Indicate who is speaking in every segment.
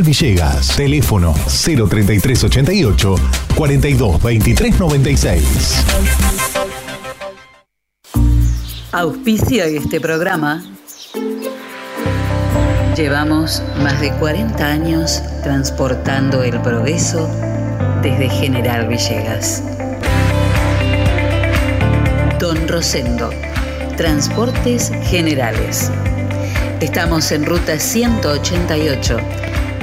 Speaker 1: Villegas, teléfono 03388 42 23 96.
Speaker 2: Auspicio de este programa. Llevamos más de 40 años transportando el progreso desde General Villegas. Don Rosendo, Transportes Generales. Estamos en ruta 188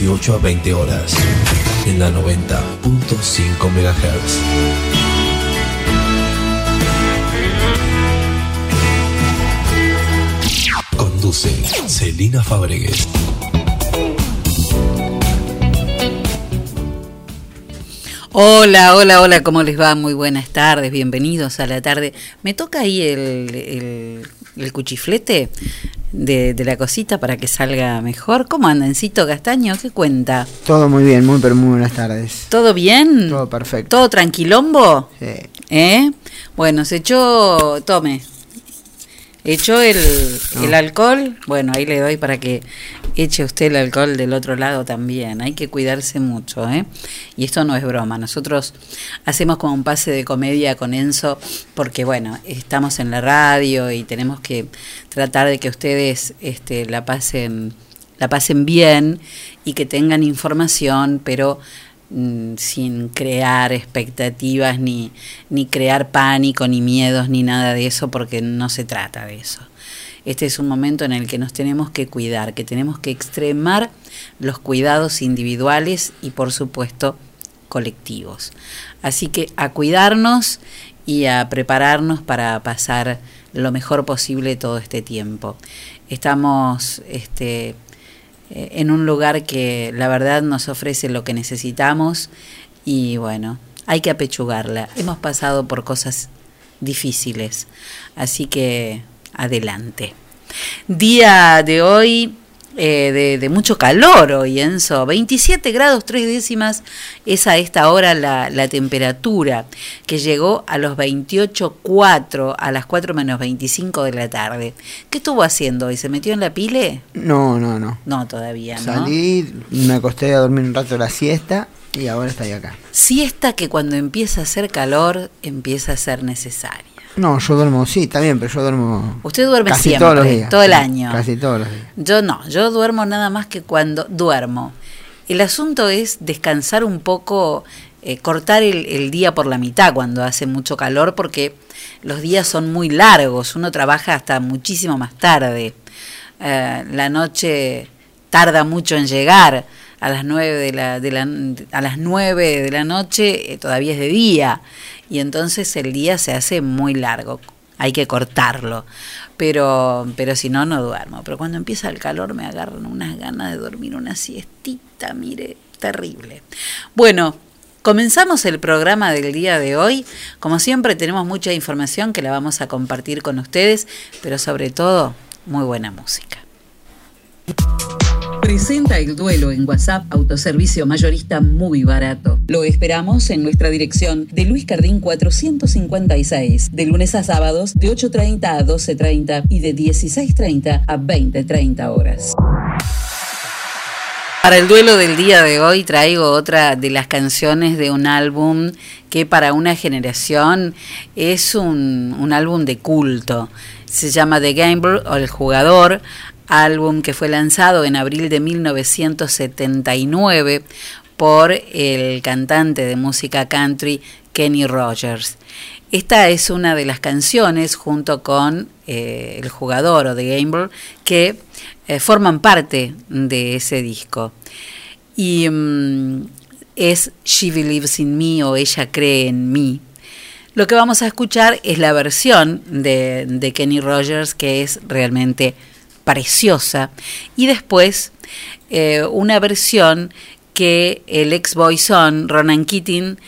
Speaker 1: 18 a 20 horas en la 90.5 MHz. Conduce Celina Fabregues.
Speaker 2: Hola, hola, hola, ¿cómo les va? Muy buenas tardes, bienvenidos a la tarde. ¿Me toca ahí el, el, el cuchiflete? De, la cosita para que salga mejor. ¿Cómo anda, Encito Castaño? ¿Qué cuenta?
Speaker 3: Todo muy bien, muy pero muy buenas tardes.
Speaker 2: ¿Todo bien?
Speaker 3: Todo perfecto.
Speaker 2: ¿Todo tranquilombo?
Speaker 3: Sí.
Speaker 2: ¿Eh? Bueno, se echó, tome, echó el, el alcohol. Bueno, ahí le doy para que eche usted el alcohol del otro lado también. Hay que cuidarse mucho, ¿eh? Y esto no es broma. Nosotros hacemos como un pase de comedia con Enzo porque, bueno, estamos en la radio y tenemos que tratar de que ustedes este, la pasen la pasen bien y que tengan información, pero mm, sin crear expectativas ni, ni crear pánico ni miedos ni nada de eso porque no se trata de eso. Este es un momento en el que nos tenemos que cuidar, que tenemos que extremar los cuidados individuales y por supuesto colectivos. Así que a cuidarnos y a prepararnos para pasar lo mejor posible todo este tiempo. Estamos este, eh, en un lugar que la verdad nos ofrece lo que necesitamos y bueno, hay que apechugarla. Hemos pasado por cosas difíciles, así que adelante. Día de hoy eh, de, mucho calor hoy, Enzo. 27 grados 3 décimas es a esta hora la, la temperatura, que llegó a los 28,4 a las 4 menos 25 de la tarde. ¿Qué estuvo haciendo hoy? ¿Se metió en la pile?
Speaker 3: No, no, no.
Speaker 2: No, todavía no.
Speaker 3: Salí, me acosté a dormir un rato la siesta y ahora estoy acá.
Speaker 2: Siesta que cuando empieza a hacer calor empieza a ser necesaria.
Speaker 3: No, yo duermo, sí, bien, pero yo duermo.
Speaker 2: Usted duerme
Speaker 3: casi
Speaker 2: siempre,
Speaker 3: todos los días,
Speaker 2: todo el año.
Speaker 3: Casi todos los días.
Speaker 2: Yo no, yo duermo nada más que cuando duermo. El asunto es descansar un poco, eh, cortar el, el día por la mitad cuando hace mucho calor, porque los días son muy largos, uno trabaja hasta muchísimo más tarde. Eh, la noche tarda mucho en llegar, a las 9 de la, de la, a las 9 de la noche eh, todavía es de día y entonces el día se hace muy largo. Hay que cortarlo. Pero, pero si no, no duermo. Pero cuando empieza el calor me agarran unas ganas de dormir una siestita, mire, terrible. Bueno, Comenzamos el programa del día de hoy. Como siempre tenemos mucha información que la vamos a compartir con ustedes, pero sobre todo muy buena música.
Speaker 4: Presenta el duelo en WhatsApp Autoservicio Mayorista muy barato. Lo esperamos en nuestra dirección de Luis Cardín 456, de lunes a sábados de 8.30 a 12.30 y de 16.30 a 20.30 horas.
Speaker 2: Para el duelo del día de hoy traigo otra de las canciones de un álbum que para una generación es un, álbum de culto. Se llama The Gambler o El Jugador, álbum que fue lanzado en abril de 1979 por el cantante de música country Kenny Rogers. Esta es una de las canciones junto con eh, El Jugador o The Gambler que eh, forman parte de ese disco. Y mm, es She Believes in Me o Ella cree en mí. Lo que vamos a escuchar es la versión de, Kenny Rogers, que es realmente preciosa. Y después eh, una versión que el ex boyzón Ronan Keating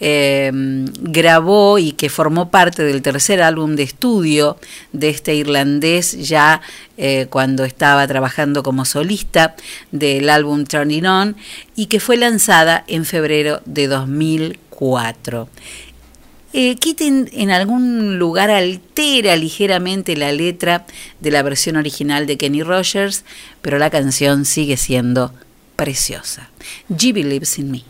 Speaker 2: eh, grabó y que formó parte del tercer álbum de estudio de este irlandés ya eh, cuando estaba trabajando como solista del álbum Turning On y que fue lanzada en febrero de 2004. Eh, en algún lugar altera ligeramente la letra de la versión original de Kenny Rogers, pero la canción sigue siendo preciosa. G Believes in Me.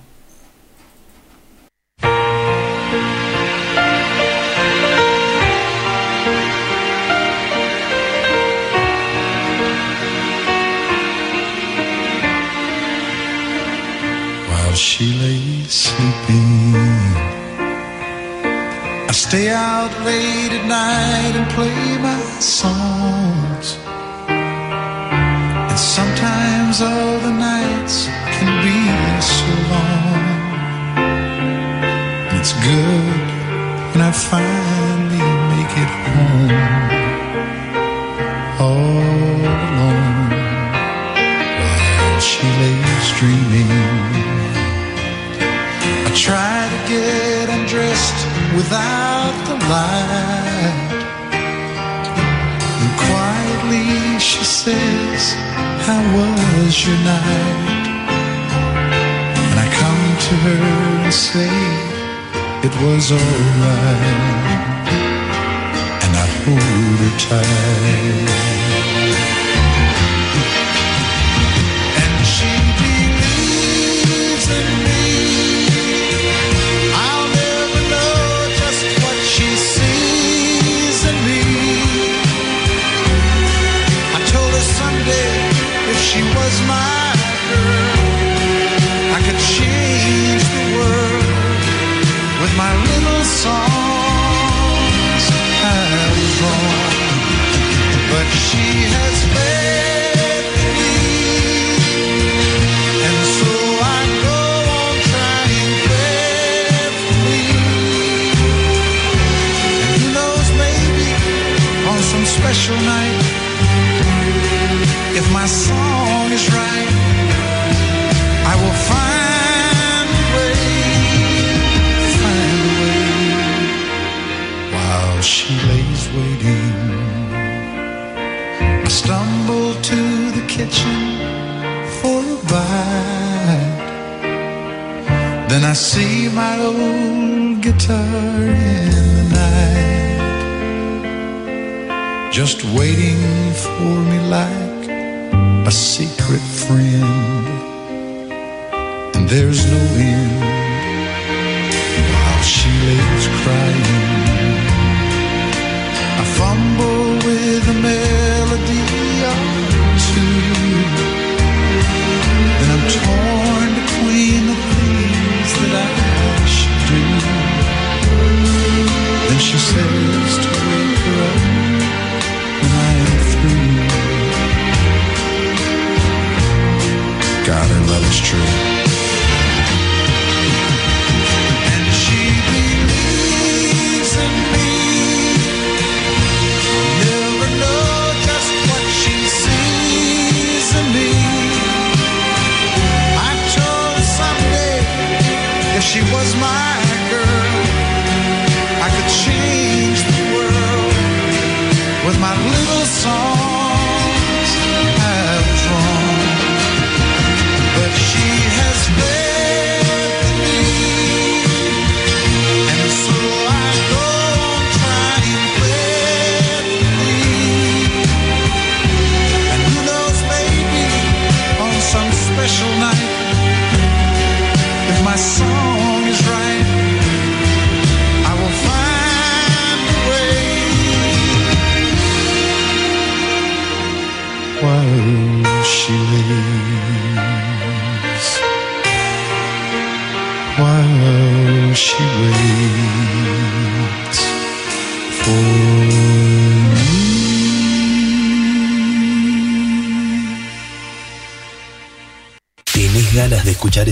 Speaker 5: I stay out late at night and play my songs. And sometimes all the nights can be so long. And it's good when I finally make it home. Without the light. And quietly she says, How was your night? And I come to her and say, It was alright. And I hold her tight. she was my girl. I could change the world with my little songs. I was wrong, but she has led me, and so I go on trying faithfully. And who knows, maybe on some special night. See my old guitar in the night, just waiting for me like a secret friend. And
Speaker 1: there's no end true.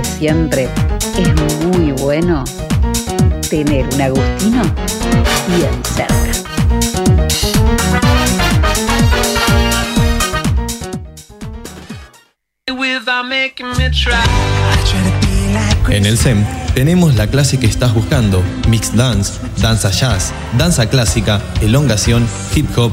Speaker 2: Porque siempre es muy bueno tener un Agustino bien cerca.
Speaker 6: En el SEM tenemos la clase que estás buscando, mixed dance, danza jazz, danza clásica, elongación, hip hop,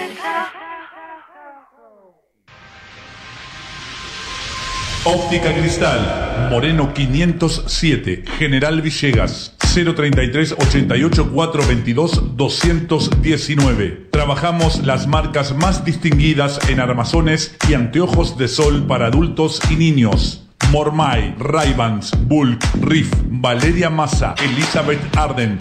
Speaker 7: Óptica Cristal, Moreno 507, General Villegas, 033 88 422 219. Trabajamos las marcas más distinguidas en armazones y anteojos de sol para adultos y niños. Mormai, Raybans, Bulk, Riff, Valeria Massa, Elizabeth Arden,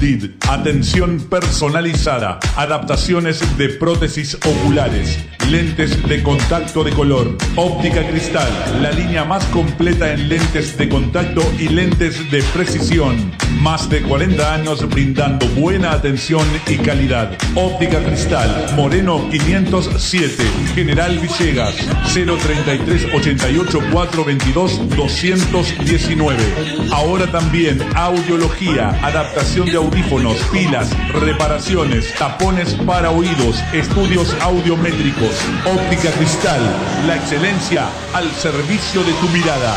Speaker 7: Did. Atención personalizada, adaptaciones de prótesis oculares, lentes de contacto de color, óptica cristal, la línea más completa en lentes de contacto y lentes de precisión. Más de 40 años brindando buena atención y calidad. Óptica cristal, Moreno 507, General Villegas, 033 88 422 219. Ahora también audiología, adaptación de audífonos, pilas, reparaciones, tapones para oídos, estudios audiométricos, óptica cristal, la excelencia al servicio de tu mirada.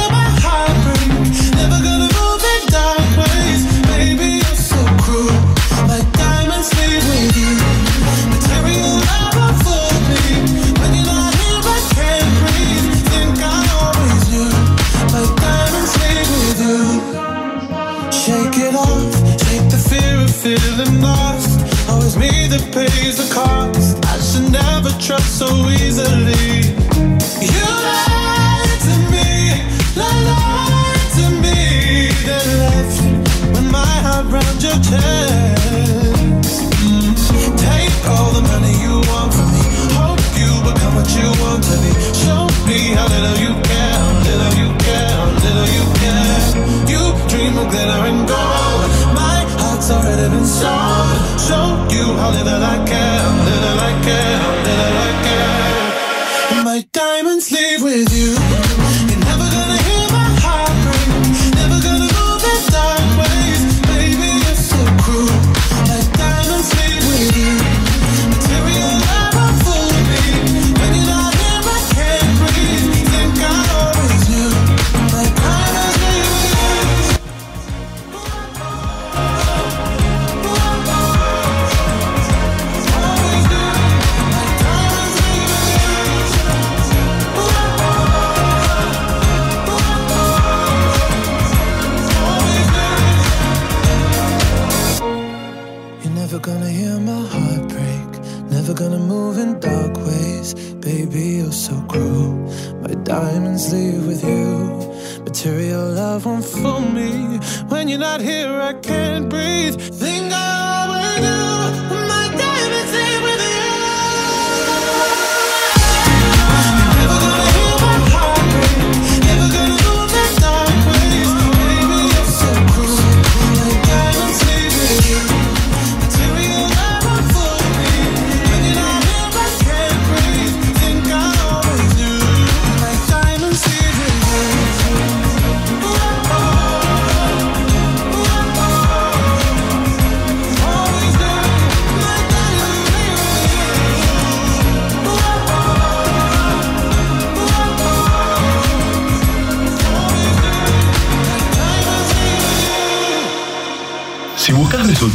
Speaker 5: that pays the cost. I should never trust so easily. You lied to me, lied to me. Then left with my heart round your chest. Mm. Take all the money you want from me. Hope you become what you want to be. Show me how little you care, little you care, little you care. You dream of glitter and gold. Heart's already been sold. Show you how little I care, little I care,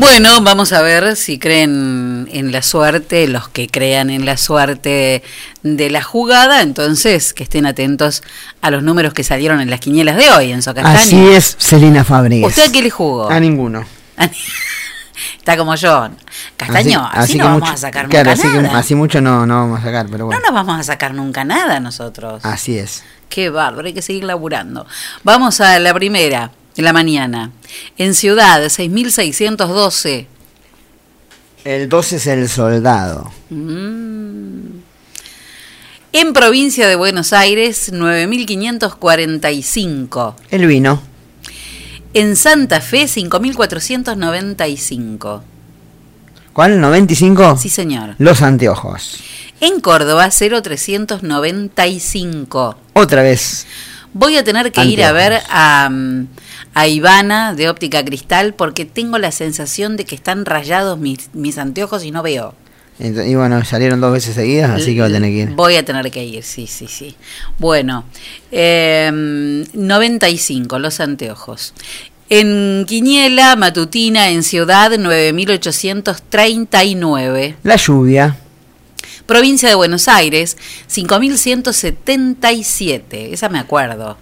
Speaker 2: Bueno, vamos a ver si creen en la suerte, los que crean en la suerte de la jugada, entonces que estén atentos a los números que salieron en las quinielas de hoy, en Socastaño.
Speaker 3: Así es, Celina Fábregas.
Speaker 2: ¿Usted a qué le jugó?
Speaker 3: A ninguno.
Speaker 2: Está como yo. Castaño, así, no vamos
Speaker 3: mucho-
Speaker 2: a sacar
Speaker 3: claro,
Speaker 2: nunca
Speaker 3: así, que
Speaker 2: nada.
Speaker 3: así mucho no, no vamos a sacar, pero
Speaker 2: No
Speaker 3: bueno.
Speaker 2: nos vamos a sacar nunca nada nosotros.
Speaker 3: Así es.
Speaker 2: Qué bárbaro, hay que seguir laburando. Vamos a la primera, de la mañana. En Ciudad, 6.612.
Speaker 3: El 12 es el soldado.
Speaker 2: Mm. En provincia de Buenos Aires, 9.545.
Speaker 3: El vino.
Speaker 2: En Santa Fe, 5.495.
Speaker 3: ¿Cuál? ¿95?
Speaker 2: Sí, señor.
Speaker 3: Los anteojos.
Speaker 2: En Córdoba, 0.395.
Speaker 3: Otra vez.
Speaker 2: Voy a tener que ir a ver a, mm, a Ivana de Óptica Cristal porque tengo la sensación de que están rayados mis, mis anteojos y no veo.
Speaker 3: Y bueno, salieron dos veces seguidas, así que va a tener que ir.
Speaker 2: Voy a tener que ir, sí, sí, sí. Bueno, eh, 95, los anteojos. En Quiniela, Matutina, en Ciudad, 9839.
Speaker 3: La lluvia.
Speaker 2: Provincia de Buenos Aires, 5177. Esa me acuerdo.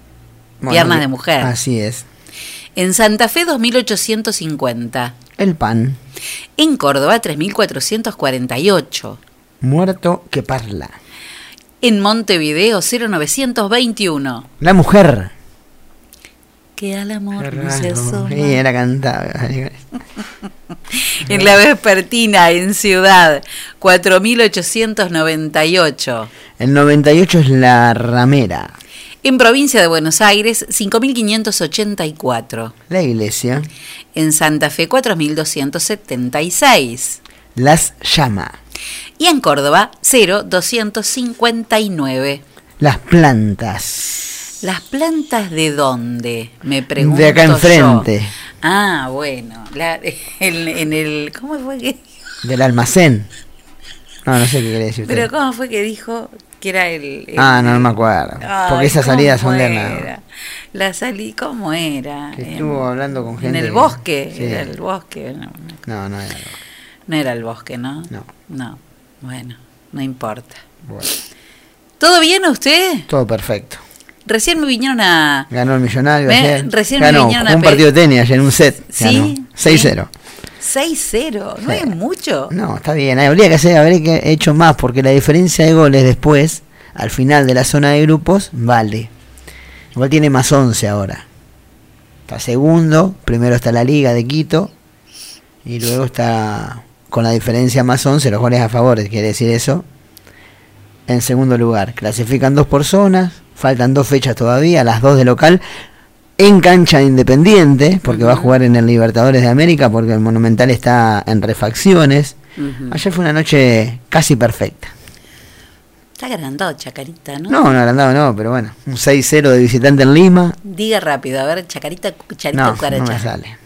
Speaker 3: Bueno,
Speaker 2: Piernas de mujer.
Speaker 3: Así es.
Speaker 2: En Santa Fe, 2850.
Speaker 3: El pan.
Speaker 2: En Córdoba, 3448.
Speaker 3: Muerto que parla.
Speaker 2: En Montevideo, 0921.
Speaker 3: La mujer.
Speaker 2: Que al amor no se asoma.
Speaker 3: Sí, era cantaba.
Speaker 2: En la vespertina, en Ciudad, 4898.
Speaker 3: El 98 es la ramera.
Speaker 2: En provincia de Buenos Aires, 5584.
Speaker 3: La iglesia.
Speaker 2: En Santa Fe, 4276.
Speaker 3: Las llama.
Speaker 2: Y en Córdoba, 0259.
Speaker 3: Las plantas.
Speaker 2: ¿Las plantas de dónde? Me pregunto.
Speaker 3: De acá
Speaker 2: yo.
Speaker 3: enfrente.
Speaker 2: Ah, bueno. La- en, en el. ¿Cómo fue que.?
Speaker 3: Del almacén. No, no sé qué quería decir usted.
Speaker 2: Pero ¿cómo fue que dijo que era el. el-
Speaker 3: Ah, no, no me acuerdo.
Speaker 2: Ay,
Speaker 3: Porque esas
Speaker 2: ¿cómo
Speaker 3: salidas son de
Speaker 2: era? La salí, ¿cómo era?
Speaker 3: Que
Speaker 2: En-
Speaker 3: estuvo hablando con
Speaker 2: En
Speaker 3: gente
Speaker 2: el
Speaker 3: que-
Speaker 2: bosque.
Speaker 3: Sí.
Speaker 2: Era el bosque. No,
Speaker 3: No, no era.
Speaker 2: no era el bosque, ¿no?
Speaker 3: No.
Speaker 2: No. Bueno, no importa.
Speaker 3: Bueno,
Speaker 2: ¿Todo bien usted?
Speaker 3: todo perfecto.
Speaker 2: Recién me vinieron a.
Speaker 3: Ganó el millonario
Speaker 2: Me-
Speaker 3: ayer.
Speaker 2: recién me
Speaker 3: Ganó,
Speaker 2: vinieron
Speaker 3: jugó
Speaker 2: a
Speaker 3: un partido de tenis ayer en un set.
Speaker 2: Sí,
Speaker 3: Ganó. 6-0.
Speaker 2: 6-0. No es mucho.
Speaker 3: No, está bien. Habría que hacer, habría que hecho más porque la diferencia de goles después, al final de la zona de grupos, vale. Igual tiene más 11 ahora. Está segundo, primero está la Liga de Quito y luego está con la diferencia más 11, los goles a favor, quiere decir eso. En segundo lugar, clasifican dos por zonas, faltan dos fechas todavía, las dos de local, en cancha de independiente, porque va a jugar en el Libertadores de América, porque el Monumental está en refacciones. Ayer fue una noche casi perfecta.
Speaker 2: Está agrandado, Chacarita, ¿no?
Speaker 3: No, no agrandado no, pero bueno, un 6-0 de visitante en Lima.
Speaker 2: Diga rápido, a ver, Chacarita, Cucharita,
Speaker 3: No, no me sale.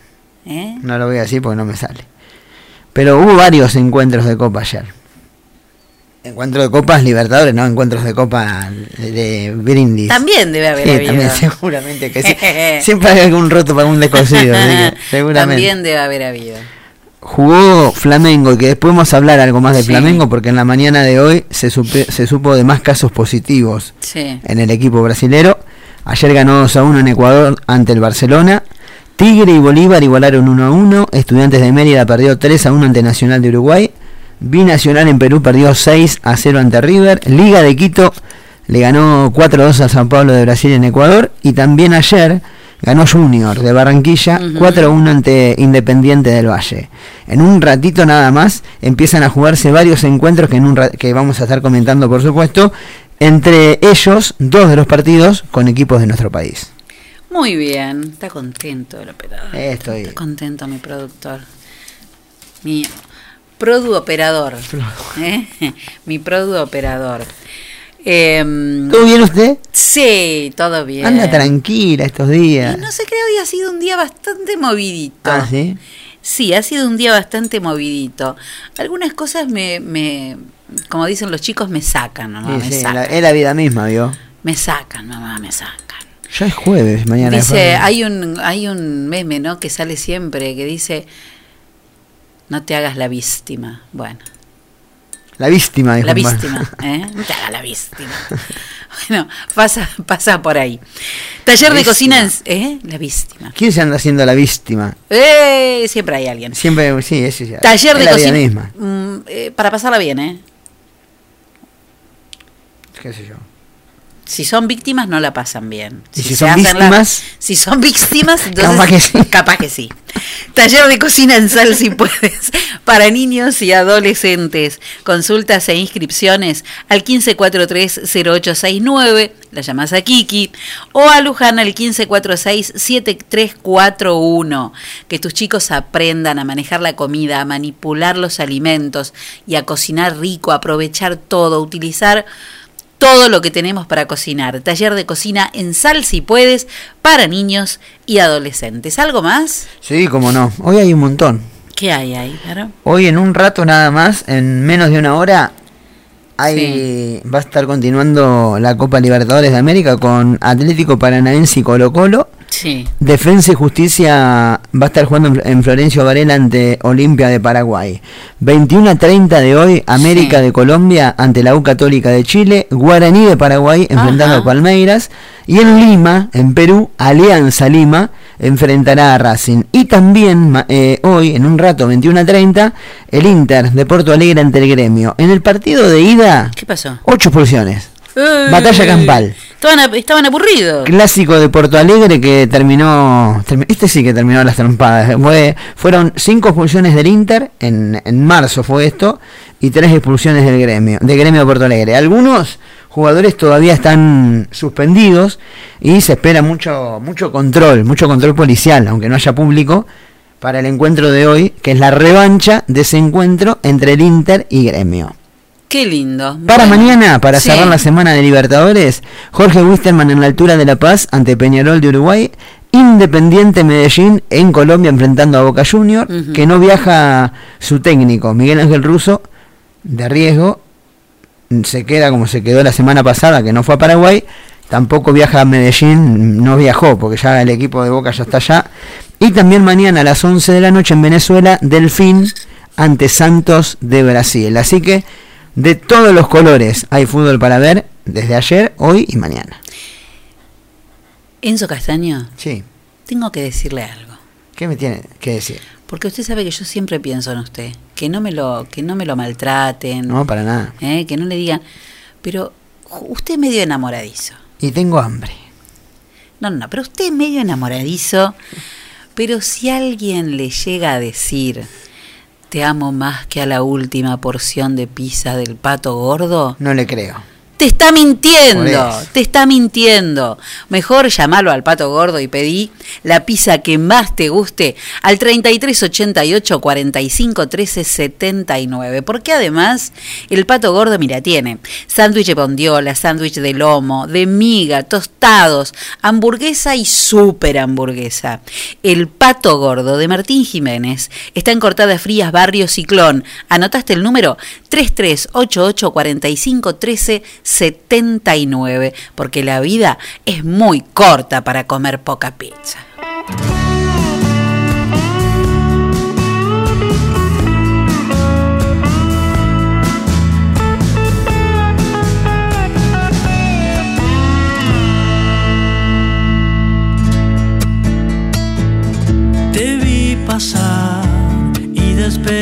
Speaker 2: ¿Eh?
Speaker 3: No lo voy a decir porque no me sale. Pero hubo varios encuentros de Copa ayer. Encuentros de Copas Libertadores, no encuentros de Copa de, de Brindis.
Speaker 2: También debe haber
Speaker 3: Sí,
Speaker 2: habido.
Speaker 3: también, seguramente que sí. Siempre hay algún roto para un descosido, así que seguramente.
Speaker 2: También debe haber habido.
Speaker 3: Jugó Flamengo, que después vamos a hablar algo más de
Speaker 2: Sí.
Speaker 3: Flamengo, porque en la mañana de hoy se, supe- se supo de más casos positivos
Speaker 2: Sí.
Speaker 3: en el equipo brasilero. Ayer ganó 2 a 1 en Ecuador ante el Barcelona. Tigre y Bolívar igualaron 1 a 1. Estudiantes de Mérida perdió 3 a 1 ante Nacional de Uruguay. Binacional en Perú perdió 6 a 0 ante River. Liga de Quito le ganó 4 a 2 a San Pablo de Brasil en Ecuador. Y también ayer ganó Junior de Barranquilla 4 a 1 ante Independiente del Valle. En un ratito nada más empiezan a jugarse varios encuentros que, en un que vamos a estar comentando por supuesto. Entre ellos, dos de los partidos con equipos de nuestro país.
Speaker 2: Muy bien, está contento el operador.
Speaker 3: Estoy.
Speaker 2: Está contento mi productor. Mi produ operador. ¿eh? Mi produ operador. Em,
Speaker 3: ¿Todo bien usted?
Speaker 2: Sí, todo bien.
Speaker 3: Anda tranquila estos días.
Speaker 2: Y no sé, creo que hoy ha sido un día bastante movidito.
Speaker 3: Ah, ¿sí?
Speaker 2: Sí, ha sido un día bastante movidito. Algunas cosas me, me como dicen los chicos, me sacan, mamá,
Speaker 3: Sí,
Speaker 2: me
Speaker 3: sí,
Speaker 2: sacan.
Speaker 3: la- es la vida misma, ¿vio?
Speaker 2: Me sacan, mamá, me sacan.
Speaker 3: Ya es jueves, mañana. es
Speaker 2: Dice,
Speaker 3: jueves.
Speaker 2: hay un, hay un meme, ¿no? Que sale siempre, que dice, no te hagas la víctima. Bueno,
Speaker 3: La víctima, dijo
Speaker 2: la víctima, ¿eh? No te hagas la víctima. Bueno, pasa, pasa por ahí. Taller
Speaker 3: La
Speaker 2: de cocina. ¿eh? La víctima.
Speaker 3: ¿Quién se anda haciendo la víctima?
Speaker 2: ¡Eh! Siempre hay alguien.
Speaker 3: Siempre, sí, eso ya.
Speaker 2: Taller
Speaker 3: es
Speaker 2: de cocina.
Speaker 3: misma.
Speaker 2: mm, eh, para pasarla bien, ¿eh?
Speaker 3: ¿Qué sé yo?
Speaker 2: Si son víctimas, no la pasan bien.
Speaker 3: ¿Y si son
Speaker 2: la-
Speaker 3: víctimas?
Speaker 2: si son víctimas, entonces.
Speaker 3: Capaz que sí.
Speaker 2: Capaz que sí. Taller de cocina en sal si puedes. Para niños y adolescentes. Consultas e inscripciones al 1543-0869. La llamas a Kiki. O a Luján al 1546-7341. Que tus chicos aprendan a manejar la comida, a manipular los alimentos y a cocinar rico, a aprovechar todo, utilizar todo lo que tenemos para cocinar. Taller de cocina en sal si puedes para niños y adolescentes. ¿Algo más?
Speaker 3: Sí, cómo no. Hoy hay un montón.
Speaker 2: ¿Qué hay ahí, claro?
Speaker 3: Hoy en un rato nada más, en menos de una hora, Hay, Va a estar continuando la Copa Libertadores de América con Atlético Paranaense y Colo Colo.
Speaker 2: Sí.
Speaker 3: Defensa y Justicia va a estar jugando en- en Florencio Varela ante Olimpia de Paraguay. 21 a 30 de hoy, América
Speaker 2: Sí.
Speaker 3: de Colombia ante la U Católica de Chile, Guaraní de Paraguay enfrentando
Speaker 2: Ajá.
Speaker 3: a Palmeiras. Y en Lima, en Perú, Alianza Lima enfrentará a Racing. Y también eh, hoy, en un rato, 21 a 30, el Inter de Porto Alegre ante el gremio. En el partido de ida,
Speaker 2: ¿Qué pasó?
Speaker 3: 8 expulsiones. Batalla campal.
Speaker 2: Estaban, estaban aburridos.
Speaker 3: Clásico de Porto Alegre que terminó. termi- Este sí que terminó las trompadas. Fue, fueron cinco expulsiones del Inter, en, en marzo fue esto, y tres expulsiones del gremio, de gremio de Porto Alegre. Algunos jugadores todavía están suspendidos y se espera mucho, mucho control, mucho control policial, aunque no haya público, para el encuentro de hoy, que es la revancha de ese encuentro entre el Inter y gremio.
Speaker 2: Qué lindo.
Speaker 3: Para
Speaker 2: Bueno,
Speaker 3: mañana, para
Speaker 2: sí.
Speaker 3: cerrar la semana de Libertadores, Jorge Wisterman en la altura de La Paz ante Peñarol de Uruguay, Independiente Medellín en Colombia enfrentando a Boca Junior, que no viaja su técnico, Miguel Ángel Russo, de riesgo, se queda como se quedó la semana pasada, que no fue a Paraguay, tampoco viaja a Medellín, no viajó, porque ya el equipo de Boca ya está allá. Y también mañana a las 11 de la noche en Venezuela, Delfín ante Santos de Brasil. Así que de todos los colores hay fútbol para ver desde ayer, hoy y mañana.
Speaker 2: Enzo Castaño,
Speaker 3: Sí,
Speaker 2: tengo que decirle algo.
Speaker 3: ¿qué me tiene que decir?
Speaker 2: Porque usted sabe que yo siempre pienso en usted. Que no me lo, que no me lo maltraten.
Speaker 3: No, para nada.
Speaker 2: ¿eh? Que no le digan. Pero usted es medio enamoradizo.
Speaker 3: Y tengo hambre.
Speaker 2: No, no, no, pero usted es medio enamoradizo. Pero si alguien le llega a decir, te amo más que a la última porción de pizza del pato gordo,
Speaker 3: No le creo.
Speaker 2: Te está mintiendo, te está mintiendo. Mejor llamalo al pato gordo y pedí la pizza que más te guste al 3388 45 13 79. Porque además el pato gordo, mira, tiene sándwich de bondiola, sándwich de lomo, de miga, tostados, hamburguesa y super hamburguesa. El pato gordo de Martín Jiménez está en Cortadas Frías, Barrio Ciclón. ¿Anotaste el número? 3388 45 13 79. Porque la vida es muy corta para comer poca pizza.
Speaker 8: Te vi pasar y desperté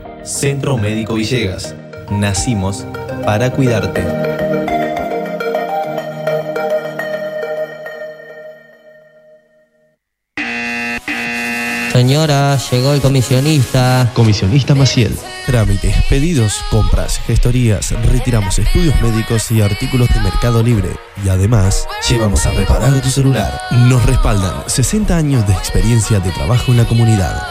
Speaker 6: Centro Médico Villegas. Nacimos para cuidarte.
Speaker 9: Señora, llegó el comisionista.
Speaker 10: Comisionista Maciel. Trámites, pedidos, compras, gestorías, retiramos estudios médicos y artículos de Mercado Libre. Y además, llevamos a reparar tu celular. Nos respaldan 60 años de experiencia de trabajo en la comunidad.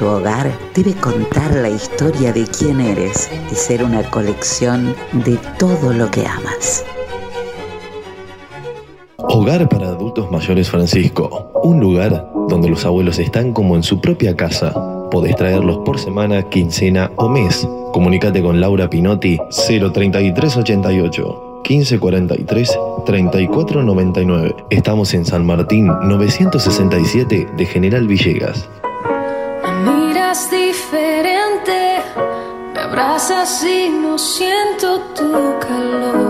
Speaker 4: Tu hogar debe contar la historia de quién eres y ser una colección de todo lo que amas.
Speaker 11: Hogar para Adultos Mayores Francisco. Un lugar donde los abuelos están como en su propia casa. Podés traerlos por semana, quincena o mes. Comunícate con Laura Pinotti 03388 1543 3499. Estamos en San Martín 967 de General Villegas.
Speaker 8: Diferente, me abrazas y no siento tu calor.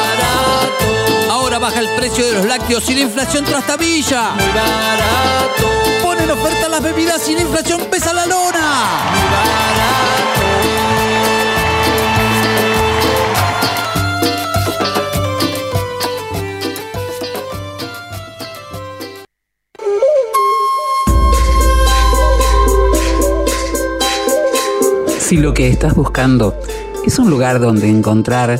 Speaker 12: Ahora baja el precio de los lácteos y la inflación trastabilla. Muy barato. Ponen oferta las bebidas y la inflación pesa la lona. Muy barato.
Speaker 13: Si lo que estás buscando es un lugar donde encontrar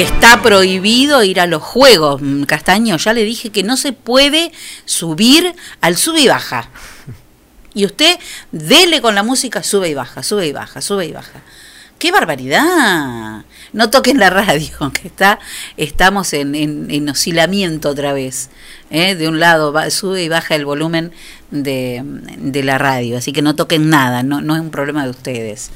Speaker 2: Está prohibido ir a los juegos, mm, Castaño. Ya le dije que no se puede subir al sube y baja. Y usted dele con la música, sube y baja, sube y baja, sube y baja. ¡Qué barbaridad! No toquen la radio, que está, estamos en, en, en oscilamiento otra vez. ¿eh? De un lado va- sube y baja el volumen de, de la radio, así que no toquen nada, no, no es un problema de ustedes.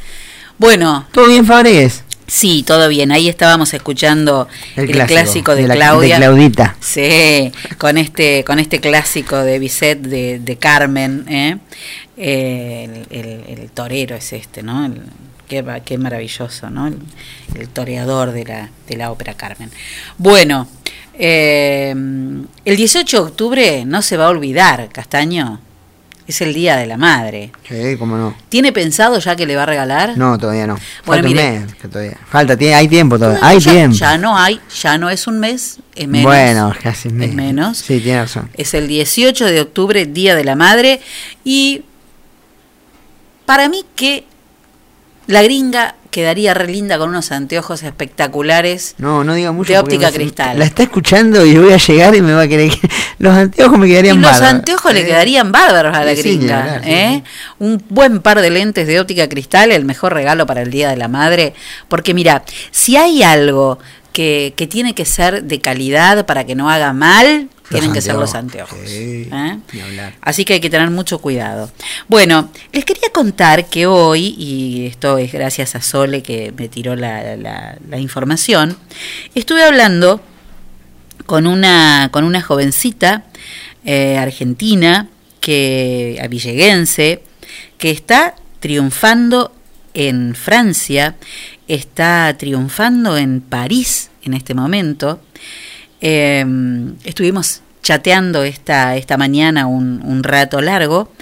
Speaker 2: Bueno.
Speaker 3: ¿Todo bien?
Speaker 2: Sí, todo bien. Ahí estábamos escuchando el,
Speaker 3: El
Speaker 2: clásico,
Speaker 3: clásico
Speaker 2: de,
Speaker 3: de la-
Speaker 2: Claudia.
Speaker 3: de Claudita.
Speaker 2: Sí, con este, con este clásico de Bizet de, de Carmen. ¿eh? Eh, el, el- el torero es este, ¿no? El- qué, qué maravilloso, ¿no? El, el toreador de la, de la ópera Carmen. Bueno, eh, el 18 de octubre no se va a olvidar, Castaño. Es el Día de la Madre.
Speaker 3: Sí, cómo no.
Speaker 2: ¿Tiene pensado ya que le va a regalar?
Speaker 3: No, todavía no.
Speaker 2: Bueno,
Speaker 3: Falta un mes, que todavía. Falta, tiene, hay tiempo todavía. Hay
Speaker 2: ya,
Speaker 3: tiempo.
Speaker 2: Ya no hay, ya no es un mes, es menos.
Speaker 3: Bueno, casi menos.
Speaker 2: Es menos.
Speaker 3: Sí, tiene razón.
Speaker 2: Es el 18 de octubre, Día de la Madre. Y para mí que la gringa quedaría re linda con unos anteojos espectaculares
Speaker 3: No, no diga mucho.
Speaker 2: de óptica
Speaker 3: me-
Speaker 2: cristal.
Speaker 3: La está escuchando y voy a llegar y me va a querer. que- Los anteojos me
Speaker 2: Y
Speaker 3: quedarían
Speaker 2: los
Speaker 3: bárbaros.
Speaker 2: anteojos le
Speaker 3: Eh,
Speaker 2: quedarían bárbaros a la gringa.
Speaker 3: sí,
Speaker 2: ¿eh? Un buen par de lentes de óptica cristal, el mejor regalo para el Día de la Madre. Porque mira, si hay algo que, que tiene que ser de calidad para que no haga mal, tienen que ser los anteojos.
Speaker 3: Sí,
Speaker 2: ¿eh? Así que hay que tener mucho cuidado. Bueno, les quería contar que hoy, y esto es gracias a Sole que me tiró la, la- la información, estuve hablando con una, con una jovencita eh, argentina, que, villeguense, que está triunfando en Francia, está triunfando en París en este momento. Eh, estuvimos chateando esta, esta mañana un, rato largo.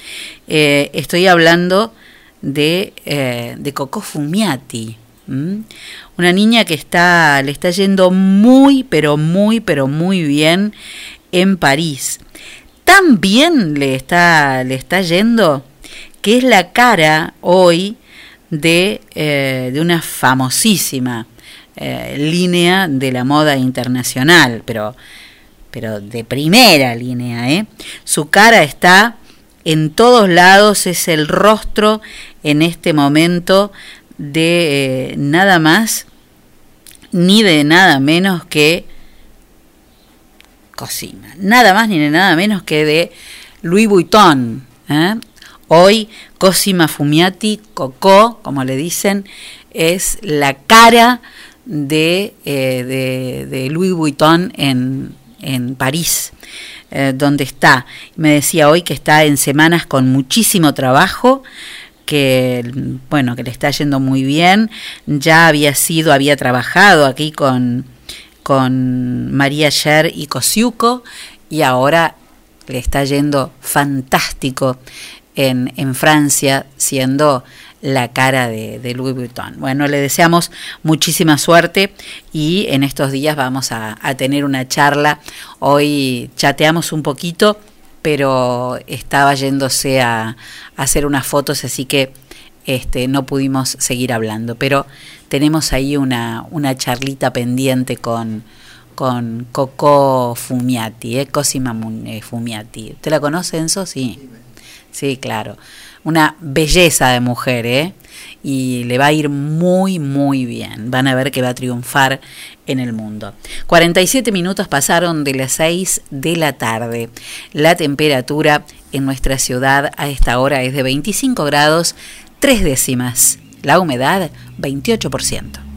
Speaker 2: Eh, estoy hablando de, eh, de Coco Fumiati. Una niña que está, le está yendo muy, pero muy, pero muy bien en París. Tan bien le está, le está yendo que es la cara hoy de, eh, de una famosísima eh, línea de la moda internacional, pero, pero de primera línea. ¿eh? Su cara está en todos lados, es el rostro en este momento de nada más ni de nada menos que Cosima, nada más ni de nada menos que de Louis Vuitton. ¿eh? Hoy Cosima Fumiati, Coco, como le dicen, es la cara de, eh, de, Louis Vuitton en, en París, eh, donde está. Me decía hoy que está en semanas con muchísimo trabajo, que bueno, que le está yendo muy bien. Ya había sido, había trabajado aquí con, con María Sher y Kosiuko y ahora le está yendo fantástico en, en Francia, siendo la cara de, Louis Vuitton. Bueno, le deseamos muchísima suerte y en estos días vamos a, tener una charla. Hoy chateamos un poquito, pero estaba yéndose a, hacer unas fotos, así que este, no pudimos seguir hablando. Pero tenemos ahí una, una charlita pendiente con, con Coco Fumiati, eh, Cosima Fumiati. ¿Usted la conoce, Enzo? Sí. Sí, claro una belleza de mujer, ¿eh? Y le va a ir muy, muy bien. Van a ver que va a triunfar en el mundo. 47 minutos pasaron de las 6 de la tarde. La temperatura en nuestra ciudad a esta hora es de 25 grados, 3 décimas. La humedad, 28%.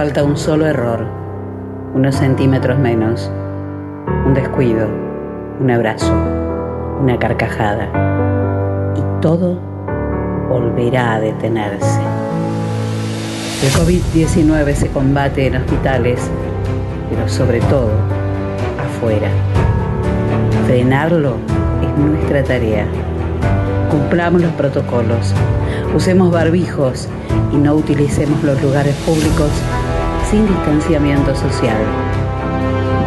Speaker 2: Falta un solo error, unos centímetros menos, un descuido, un abrazo, una carcajada y todo volverá a detenerse. El COVID-19 se combate en hospitales, pero sobre todo afuera. Frenarlo es nuestra tarea. Cumplamos los protocolos, usemos barbijos y no utilicemos los lugares públicos sin distanciamiento social.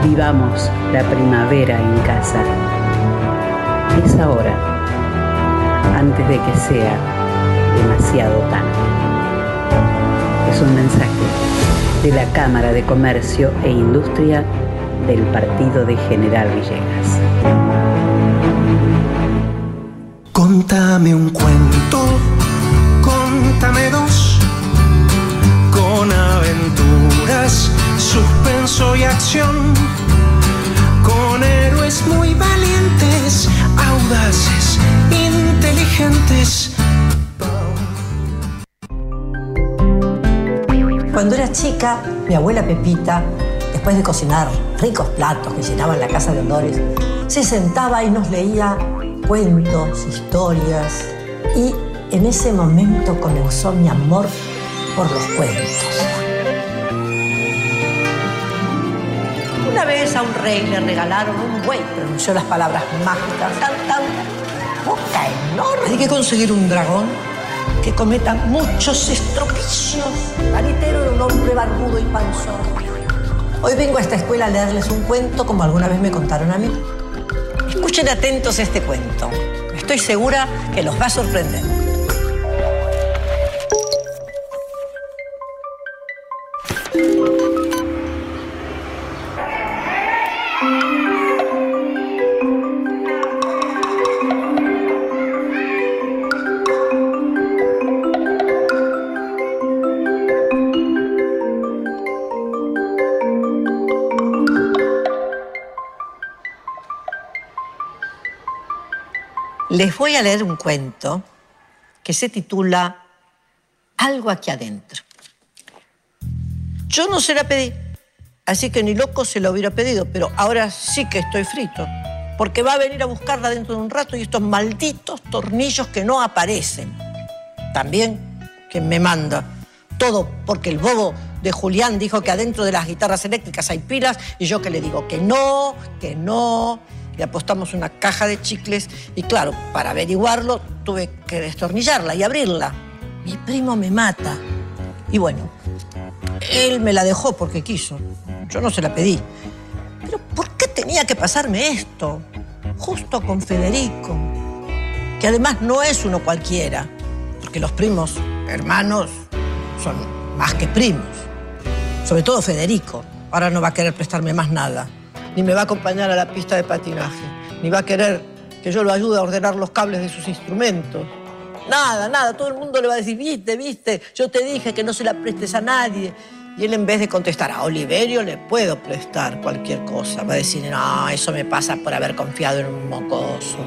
Speaker 2: Vivamos la primavera en casa. Es ahora, antes de que sea demasiado tarde. Es un mensaje de la Cámara de Comercio e Industria del Partido de General Villegas.
Speaker 5: Contame un cuento, contame dos, con suspenso y acción, con héroes muy valientes, audaces, inteligentes.
Speaker 14: Cuando era chica, mi abuela Pepita, después de cocinar ricos platos que llenaban la casa de olores, se sentaba y nos leía cuentos, historias, y en ese momento comenzó mi amor por los cuentos. Una vez a un rey le regalaron un buey, pronunció las palabras mágicas, tan, tan, boca enorme. Hay que conseguir un dragón que cometa muchos estropicios. Maritero era un hombre barbudo y panzón. Hoy vengo a esta escuela a leerles un cuento como alguna vez me contaron a mí. Escuchen atentos este cuento. Estoy segura que los va a sorprender. Les voy a leer un cuento que se titula Algo aquí adentro. Yo no se la pedí, así que ni loco se la hubiera pedido, pero ahora sí que estoy frito, porque va a venir a buscarla dentro de un rato y estos malditos tornillos que no aparecen. También que me manda. Todo porque el bobo de Julián dijo que adentro de las guitarras eléctricas hay pilas y yo que le digo que no, que no. Le apostamos una caja de chicles y claro, para averiguarlo tuve que destornillarla y abrirla. Mi primo me mata. Y bueno, él me la dejó porque quiso. Yo no se la pedí. Pero ¿por qué tenía que pasarme esto? Justo con Federico, que además no es uno cualquiera, porque los primos hermanos son más que primos. Sobre todo Federico. Ahora no va a querer prestarme más nada ni me va a acompañar a la pista de patinaje, ni va a querer que yo lo ayude a ordenar los cables de sus instrumentos. Nada, nada, todo el mundo le va a decir, viste, viste, yo te dije que no se la prestes a nadie. Y él en vez de contestar a Oliverio le puedo prestar cualquier cosa, va a decir, no, eso me pasa por haber confiado en un mocoso.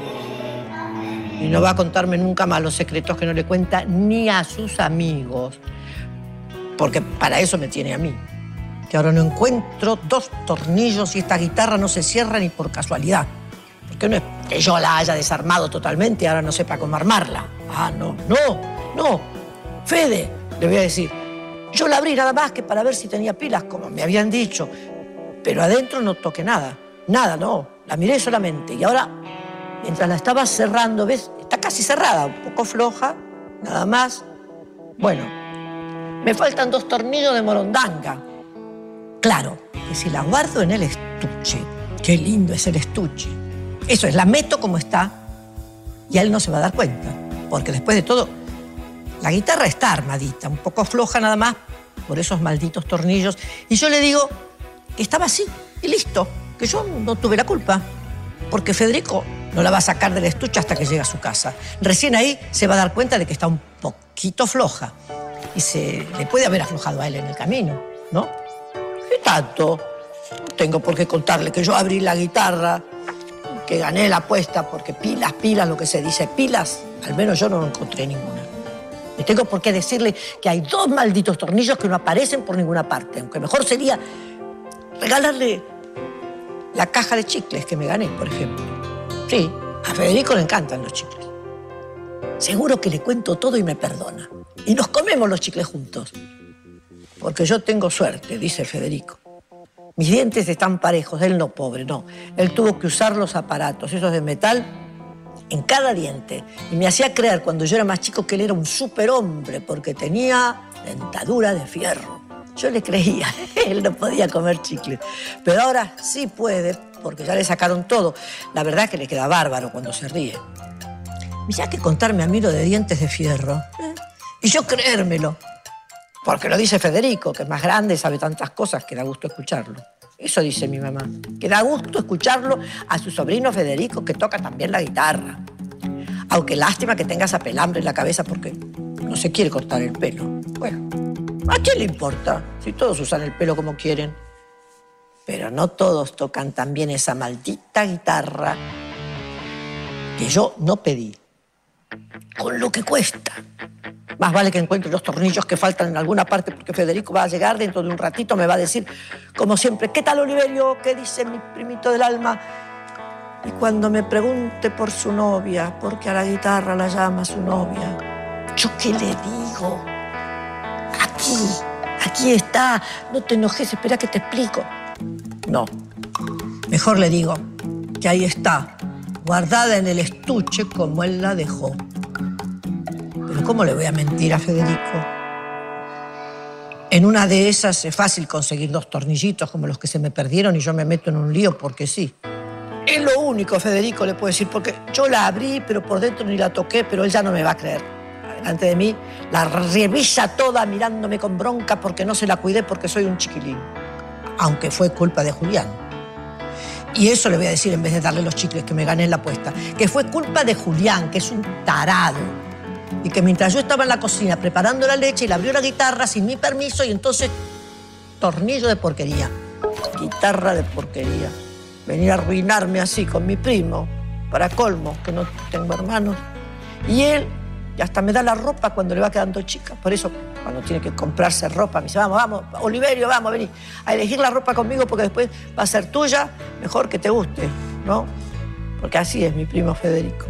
Speaker 14: Y no va a contarme nunca más los secretos que no le cuenta ni a sus amigos, porque para eso me tiene a mí que ahora no encuentro dos tornillos y esta guitarra no se cierra ni por casualidad. Porque no es que yo la haya desarmado totalmente y ahora no sepa cómo armarla. Ah, no, no, no. Fede, le voy a decir, yo la abrí nada más que para ver si tenía pilas, como me habían dicho. Pero adentro no toqué nada, nada, no. La miré solamente y ahora, mientras la estaba cerrando, ¿ves? Está casi cerrada, un poco floja, nada más. Bueno, me faltan dos tornillos de morondanga. Claro, que si la guardo en el estuche, qué lindo es el estuche. Eso es, la meto como está y él no se va a dar cuenta, porque después de todo, la guitarra está armadita, un poco floja nada más por esos malditos tornillos. Y yo le digo que estaba así y listo, que yo no tuve la culpa, porque Federico no la va a sacar del estuche hasta que llegue a su casa. Recién ahí se va a dar cuenta de que está un poquito floja y se le puede haber aflojado a él en el camino, ¿no? ¿Qué tanto? No tengo por qué contarle que yo abrí la guitarra, que gané la apuesta, porque pilas, pilas, lo que se dice, pilas, al menos yo no encontré ninguna. Ni tengo por qué decirle que hay dos malditos tornillos que no aparecen por ninguna parte, aunque mejor sería regalarle la caja de chicles que me gané, por ejemplo. Sí, a Federico le encantan los chicles. Seguro que le cuento todo y me perdona. Y nos comemos los chicles juntos. Porque yo tengo suerte, dice Federico. Mis dientes están parejos, él no, pobre, no. Él tuvo que usar los aparatos, esos de metal, en cada diente. Y me hacía creer cuando yo era más chico que él era un superhombre porque tenía dentadura de fierro. Yo le creía, él no podía comer chicles. Pero ahora sí puede, porque ya le sacaron todo. La verdad es que le queda bárbaro cuando se ríe. Mira que contarme a mí lo de dientes de fierro. ¿eh? Y yo creérmelo. Porque lo dice Federico, que es más grande sabe tantas cosas que da gusto escucharlo. Eso dice mi mamá. Que da gusto escucharlo a su sobrino Federico, que toca también la guitarra. Aunque lástima que tenga esa pelambre en la cabeza porque no se quiere cortar el pelo. Bueno, ¿a quién le importa si todos usan el pelo como quieren? Pero no todos tocan también esa maldita guitarra que yo no pedí. Con lo que cuesta. Más vale que encuentre los tornillos que faltan en alguna parte porque Federico va a llegar dentro de un ratito, me va a decir, como siempre, ¿qué tal Oliverio? ¿Qué dice mi primito del alma? Y cuando me pregunte por su novia, porque a la guitarra la llama su novia, ¿yo qué le digo? Aquí, aquí está, no te enojes, espera que te explico. No, mejor le digo que ahí está, guardada en el estuche como él la dejó. Pero ¿cómo le voy a mentir a Federico? En una de esas es fácil conseguir dos tornillitos como los que se me perdieron y yo me meto en un lío porque sí. Es lo único, Federico, le puedo decir, porque yo la abrí, pero por dentro ni la toqué, pero él ya no me va a creer. Delante de mí, la revisa toda mirándome con bronca porque no se la cuidé porque soy un chiquilín. Aunque fue culpa de Julián. Y eso le voy a decir en vez de darle los chicles que me gané en la apuesta. Que fue culpa de Julián, que es un tarado. Y que mientras yo estaba en la cocina preparando la leche, le abrió la guitarra sin mi permiso y entonces tornillo de porquería. Guitarra de porquería. Venir a arruinarme así con mi primo, para colmo, que no tengo hermanos. Y él, y hasta me da la ropa cuando le va quedando chica. Por eso, cuando tiene que comprarse ropa, me dice, vamos, vamos, Oliverio, vamos, vení a elegir la ropa conmigo porque después va a ser tuya, mejor que te guste, ¿no? Porque así es mi primo Federico.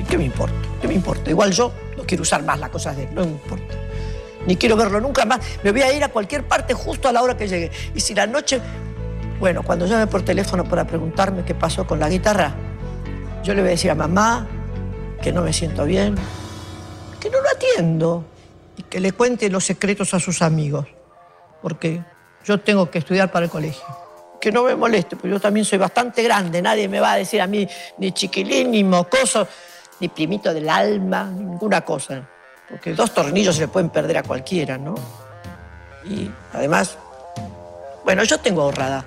Speaker 14: ¿Y qué me importa? ¿Qué me importa? Igual yo no quiero usar más las cosas de él, no me importa. Ni quiero verlo nunca más. Me voy a ir a cualquier parte justo a la hora que llegue. Y si la noche, bueno, cuando llame por teléfono para preguntarme qué pasó con la guitarra, yo le voy a decir a mamá que no me siento bien, que no lo atiendo y que le cuente los secretos a sus amigos, porque yo tengo que estudiar para el colegio. Que no me moleste, porque yo también soy bastante grande, nadie me va a decir a mí ni chiquilín, ni mocoso, ni primito del alma, ninguna cosa. Porque dos tornillos se le pueden perder a cualquiera, ¿no? Y además, bueno, yo tengo ahorrada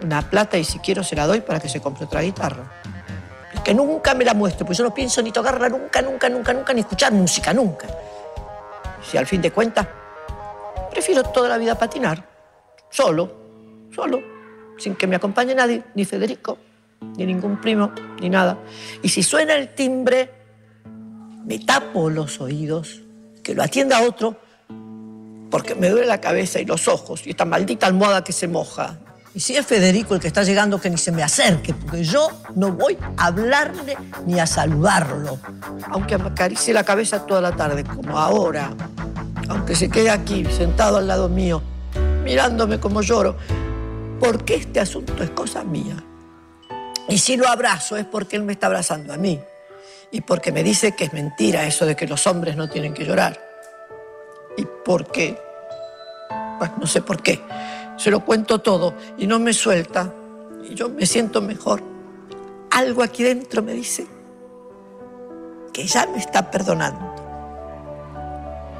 Speaker 14: una plata y si quiero se la doy para que se compre otra guitarra. Que nunca me la muestre, pues yo no pienso ni tocarla nunca, nunca, nunca, nunca, ni escuchar música, nunca. Si al fin de cuentas, prefiero toda la vida patinar, solo, solo, sin que me acompañe nadie, ni Federico, ni ningún primo, ni nada. Y si suena el timbre, me tapo los oídos, que lo atienda otro, porque me duele la cabeza y los ojos, y esta maldita almohada que se moja. Y si es Federico el que está llegando, que ni se me acerque, porque yo no voy a hablarle ni a saludarlo. Aunque me acaricie la cabeza toda la tarde, como ahora. Aunque se quede aquí, sentado al lado mío, mirándome como lloro. Porque este asunto es cosa mía. Y si lo abrazo es porque él me está abrazando a mí. Y porque me dice que es mentira eso de que los hombres no tienen que llorar. Y porque, pues no sé por qué, se lo cuento todo y no me suelta. Y yo me siento mejor. Algo aquí dentro me dice que ya me está perdonando.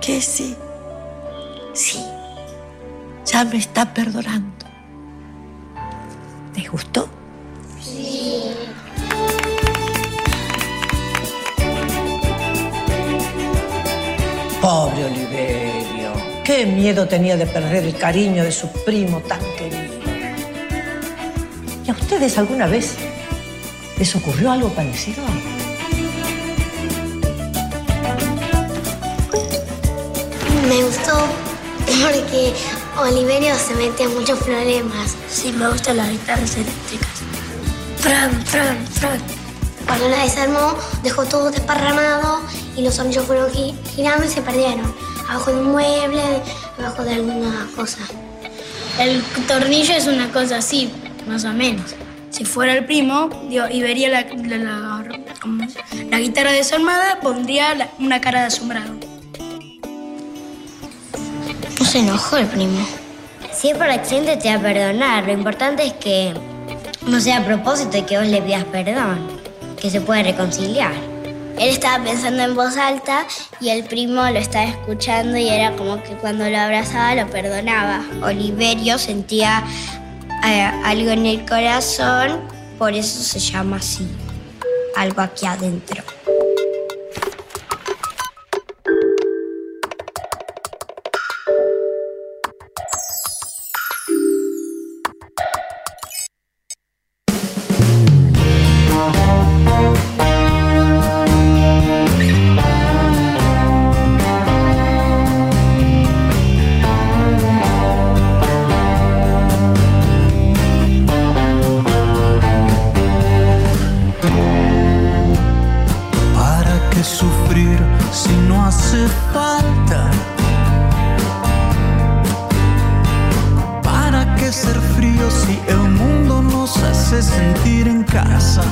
Speaker 14: Que sí, sí, ya me está perdonando. ¿Te gustó?
Speaker 8: Sí.
Speaker 14: Pobre Oliverio, qué miedo tenía de perder el cariño de su primo tan querido. ¿Y a ustedes alguna vez les ocurrió algo parecido?
Speaker 15: Me gustó porque Oliverio se mete en muchos problemas. Sí, me gustan las guitarras eléctricas. Fran, Fran, Fran. Cuando la desarmó, dejó todo desparramado y los anillos fueron gi- girando y se perdieron. Abajo de un mueble, abajo de alguna cosa.
Speaker 16: El tornillo es una cosa así, más o menos. Si fuera el primo digo, y vería la, la, guitarra desarmada, pondría la- una cara de asombrado.
Speaker 15: No se enojó el primo.
Speaker 17: Si es por accidente te va a perdonar. Lo importante es que no sea a propósito y que vos le pidas perdón. Que se puede reconciliar.
Speaker 15: Él estaba pensando en voz alta y el primo lo estaba escuchando y era como que cuando lo abrazaba lo perdonaba.
Speaker 17: Oliverio sentía eh, algo en el corazón, por eso se llama así. Algo aquí adentro.
Speaker 2: trancaça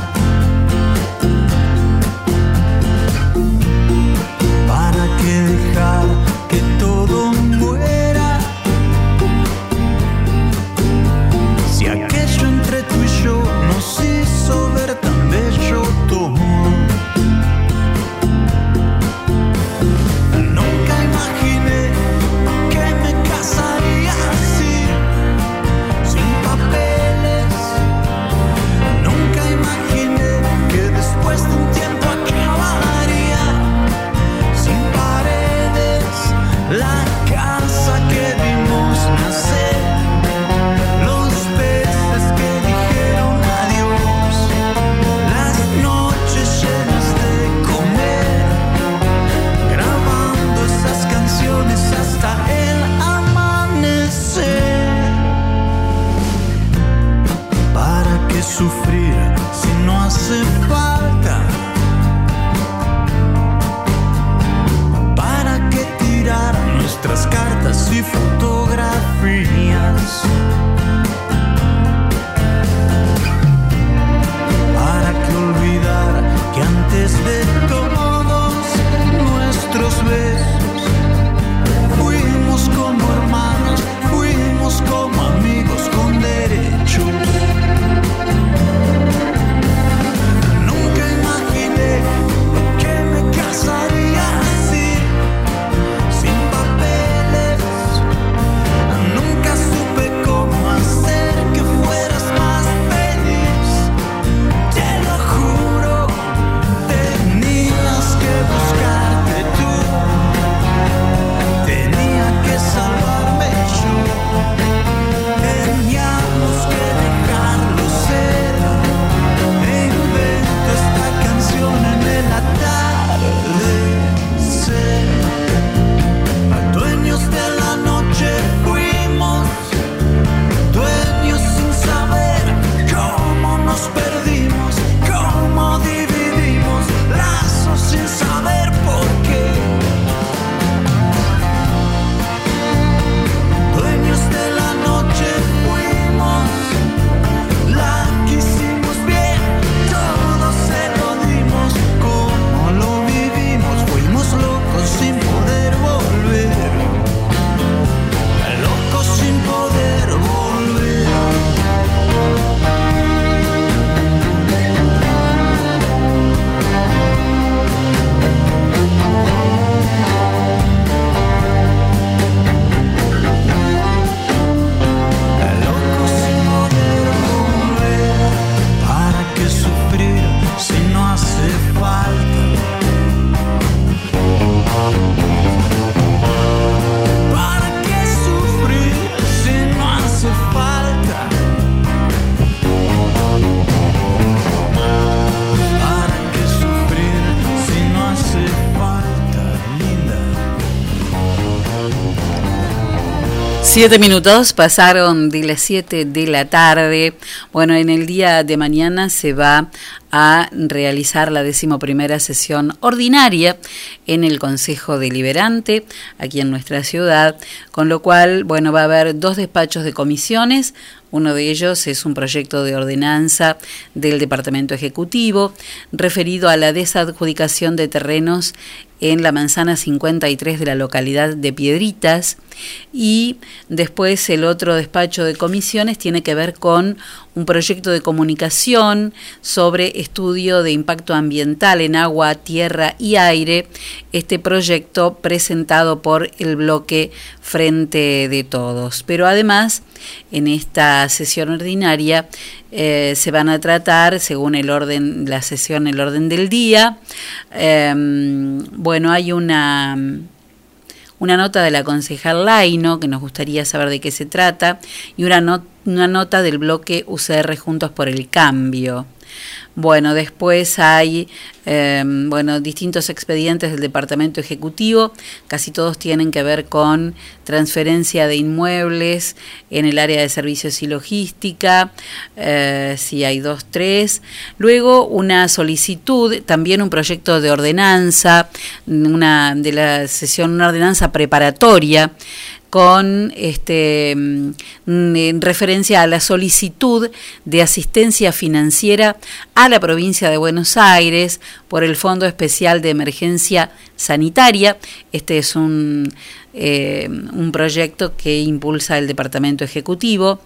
Speaker 2: Siete minutos pasaron de las siete de la tarde. Bueno, en el día de mañana se va a realizar la decimoprimera sesión ordinaria en el Consejo Deliberante aquí en nuestra ciudad, con lo cual, bueno, va a haber dos despachos de comisiones, uno de ellos es un proyecto de ordenanza del Departamento Ejecutivo referido a la desadjudicación de terrenos en la manzana 53 de la localidad de Piedritas y después el otro despacho de comisiones tiene que ver con un proyecto de comunicación sobre estudio de impacto ambiental en agua, tierra y aire, este proyecto presentado por el bloque Frente de Todos. Pero además, en esta sesión ordinaria eh, se van a tratar, según el orden, la sesión, el orden del día, em, bueno, hay una una nota de la concejal Laino, que nos gustaría saber de qué se trata, y una, una nota del bloque UCR Juntos por el Cambio. Bueno, después hay em, bueno, distintos expedientes del Departamento Ejecutivo, casi todos tienen que ver con transferencia de inmuebles en el área de servicios y logística, eh, si hay dos, tres. Luego una solicitud, también un proyecto de ordenanza, una de la sesión, una ordenanza preparatoria con este, mm, en referencia a la solicitud de asistencia financiera a la provincia de Buenos Aires por el Fondo Especial de Emergencia Sanitaria. Este es un eh, un proyecto que impulsa el Departamento Ejecutivo,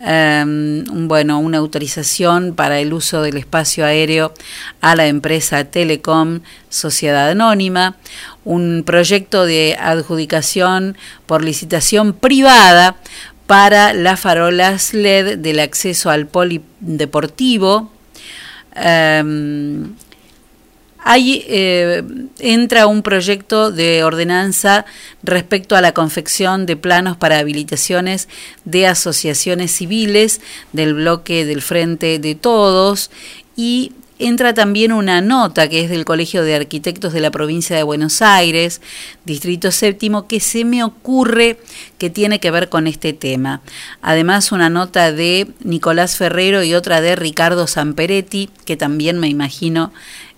Speaker 2: em, bueno, una autorización para el uso del espacio aéreo a la empresa Telecom Sociedad Anónima, un proyecto de adjudicación por licitación privada para las farolas LED del acceso al polideportivo. Em, Ahí eh, entra un proyecto de ordenanza respecto a la confección de planos para habilitaciones de asociaciones civiles del bloque del Frente de Todos y entra también una nota que es del Colegio de Arquitectos de la provincia de Buenos Aires, Distrito Séptimo, que se me ocurre que tiene que ver con este tema. Además, una nota de Nicolás Ferrero y otra de Ricardo Samperetti, que también me imagino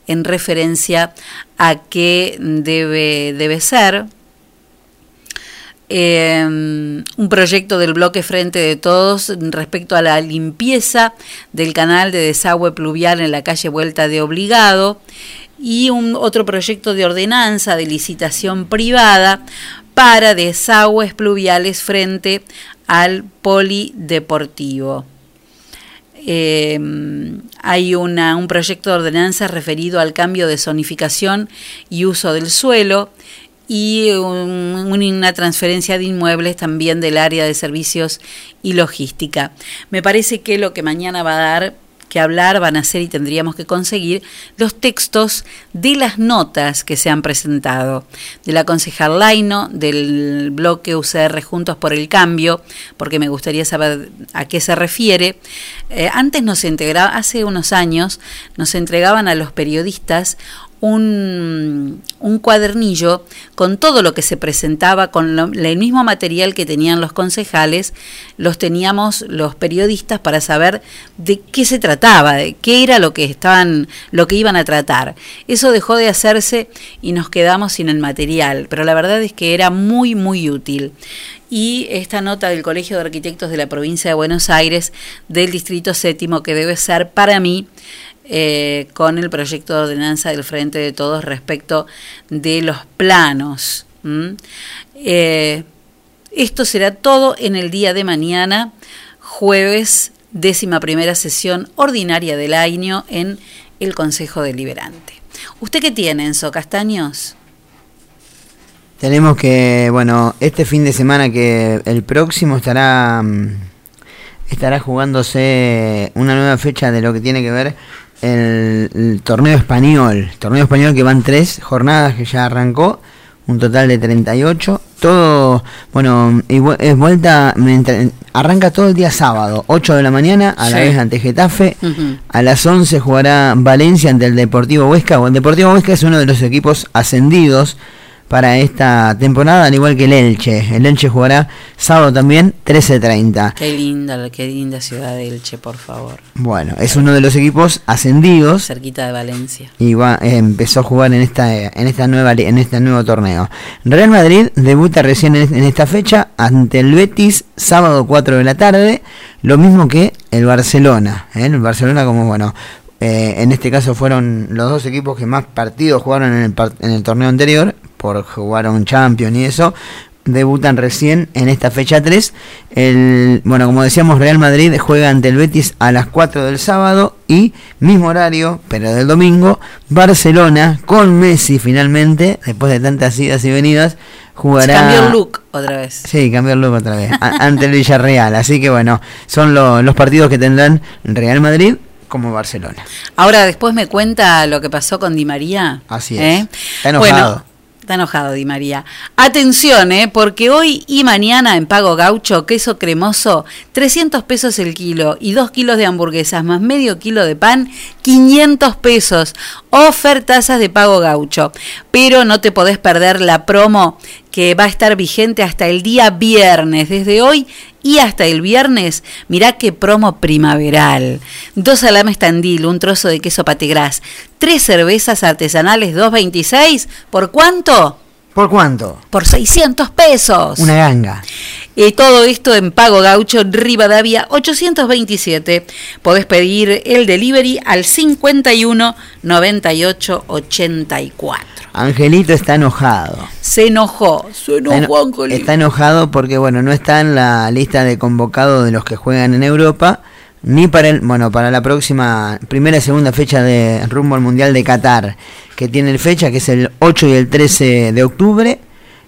Speaker 2: en referencia a qué debe, debe ser. Em, un proyecto del bloque Frente de Todos respecto a la limpieza del canal de desagüe pluvial en la calle Vuelta de Obligado y un otro proyecto de ordenanza de licitación privada para desagües pluviales frente al polideportivo. Eh, hay una, un proyecto de ordenanza referido al cambio de zonificación y uso del suelo y una transferencia de inmuebles también del área de servicios y logística. Me parece que lo que mañana va a dar que hablar van a ser y tendríamos que conseguir los textos de las notas que se han presentado, de la concejal Laino, del bloque UCR Juntos por el Cambio, porque me gustaría saber a qué se refiere. Eh, antes nos integraba, hace unos años, nos entregaban a los periodistas un, cuadernillo con todo lo que se presentaba, con el mismo material que tenían los concejales, los teníamos los periodistas para saber de qué se trataba, de qué era lo que estaban, lo que iban a tratar. Eso dejó de hacerse y nos quedamos sin el material, pero la verdad es que era muy, muy útil. Y esta nota del Colegio de Arquitectos de la provincia de Buenos Aires, del Distrito Séptimo, que debe ser para mí eh, con el proyecto de ordenanza del Frente de Todos respecto de los planos. Eh, esto será todo en el día de mañana, jueves, décima primera sesión ordinaria del año en el Consejo Deliberante. ¿Usted qué tiene, Enzo Castaños?
Speaker 3: Tenemos que, bueno, este fin de semana que el próximo estará mm, estará jugándose una nueva fecha de lo que tiene que ver el, torneo español. torneo español que van tres jornadas que ya arrancó, un total de 38. Todo, bueno, es vuelta, arranca todo el día sábado, 8 de la mañana, a la vez ante Getafe. A las 11 jugará Valencia ante el Deportivo Huesca. O el Deportivo Huesca es uno de los equipos ascendidos para esta temporada, al igual que el Elche. El Elche jugará sábado también 13.30.
Speaker 2: Qué linda, qué linda ciudad de Elche, por favor.
Speaker 3: Bueno, es uno de los equipos ascendidos
Speaker 2: Cerquita de Valencia.
Speaker 3: y va, eh, empezó a jugar en esta en esta nueva en este nuevo torneo. Real Madrid debuta recién en, en esta fecha ante el Betis sábado 4 de la tarde, lo mismo que el Barcelona, ¿eh? el Barcelona como bueno, eh, en este caso fueron los dos equipos que más partidos jugaron en el, en el torneo anterior por jugar un Champions y eso. Debutan recién en esta fecha 3. El, bueno, como decíamos, Real Madrid juega ante el Betis a las 4 del sábado y mismo horario, pero del domingo, Barcelona con Messi finalmente, después de tantas idas y venidas, jugará...
Speaker 2: Cambió el look otra vez.
Speaker 3: Sí, cambió el look otra vez, a- ante el Villarreal. Así que bueno, son lo- los partidos que tendrán Real Madrid como Barcelona.
Speaker 2: Ahora después me cuenta lo que pasó con Di María.
Speaker 3: Así es.
Speaker 2: ¿eh?
Speaker 3: Está enojado.
Speaker 2: Bueno, está enojado Di María. Atención, ¿eh? porque hoy y mañana en Pago Gaucho, queso cremoso, 300 pesos el kilo y 2 kilos de hamburguesas más medio kilo de pan, 500 pesos. Ofertazas de Pago Gaucho. Pero no te podés perder la promo que va a estar vigente hasta el día viernes, desde hoy y hasta el viernes. Mirá qué promo primaveral. Dos salames tandil, un trozo de queso pategras, tres cervezas artesanales 2.26. ¿Por cuánto?
Speaker 3: ¿Por cuánto?
Speaker 2: Por 600 pesos.
Speaker 3: Una ganga.
Speaker 2: Y todo esto en Pago Gaucho, Rivadavia 827. Podés pedir el delivery al 51 98 84.
Speaker 3: Angelito está enojado.
Speaker 2: Se enojó, se
Speaker 3: Está,
Speaker 2: enojó
Speaker 3: eno-
Speaker 2: Angelito.
Speaker 3: está enojado porque bueno, no está en la lista de convocados de los que juegan en Europa, ni para el, bueno, para la próxima primera y segunda fecha de rumbo al Mundial de Qatar, que tiene el fecha que es el 8 y el 13 de octubre,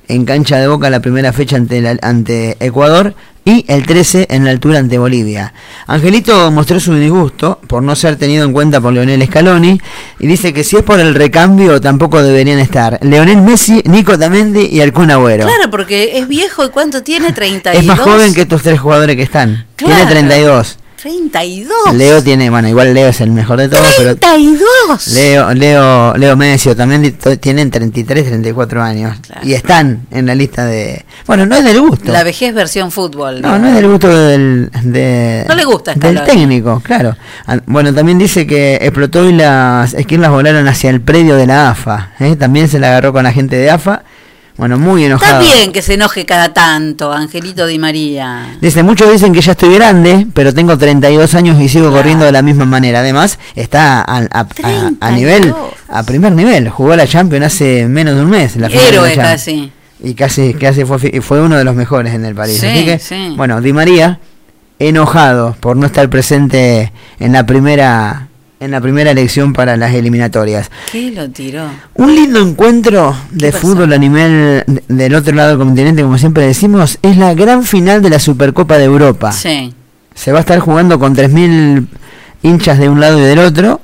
Speaker 3: en cancha de Boca la primera fecha ante la- ante Ecuador y el 13 en la altura ante Bolivia. Angelito mostró su disgusto por no ser tenido en cuenta por Leonel Scaloni y dice que si es por el recambio tampoco deberían estar Leonel Messi, Nico Tamendi y Kun Agüero.
Speaker 2: Claro, porque es viejo y cuánto tiene 32.
Speaker 3: Es más joven que estos tres jugadores que están. Tiene
Speaker 2: Claro.
Speaker 3: 32.
Speaker 2: 32.
Speaker 3: Leo tiene, bueno, igual Leo es el mejor de todos, pero
Speaker 2: 32.
Speaker 3: Leo, Leo, Leo Messi también tienen 33, 34 años. Y están en la lista de... Bueno, no es del gusto.
Speaker 2: La vejez versión fútbol.
Speaker 3: No, no es del gusto del, de-
Speaker 2: No le gusta
Speaker 3: del técnico, claro. Ah, Bueno, también dice que explotó y las esquinas volaron hacia el predio de la AFA. ¿eh? También se la agarró con la gente de AFA. Bueno, muy
Speaker 2: Está
Speaker 3: enojado.
Speaker 2: bien que se enoje cada tanto, Angelito Di María.
Speaker 3: Dice, muchos dicen que ya estoy grande, pero tengo 32 años y sigo corriendo de la misma manera. Además, está a, a- a- a nivel, a primer nivel. Jugó la Champions hace menos de un mes. La
Speaker 2: Héroe casi.
Speaker 3: Y casi, casi fue, fue uno de los mejores en el París.
Speaker 2: Sí,
Speaker 3: Así que,
Speaker 2: sí.
Speaker 3: bueno, Di María, enojado por no estar presente en la primera en la primera elección para las eliminatorias.
Speaker 2: ¿Qué lo tiró?
Speaker 3: Un lindo encuentro de fútbol a nivel de- del otro lado del continente, como siempre decimos, es la gran final de la Supercopa de Europa.
Speaker 2: Sí.
Speaker 3: Se va a estar jugando con 3.000 hinchas de un lado y del otro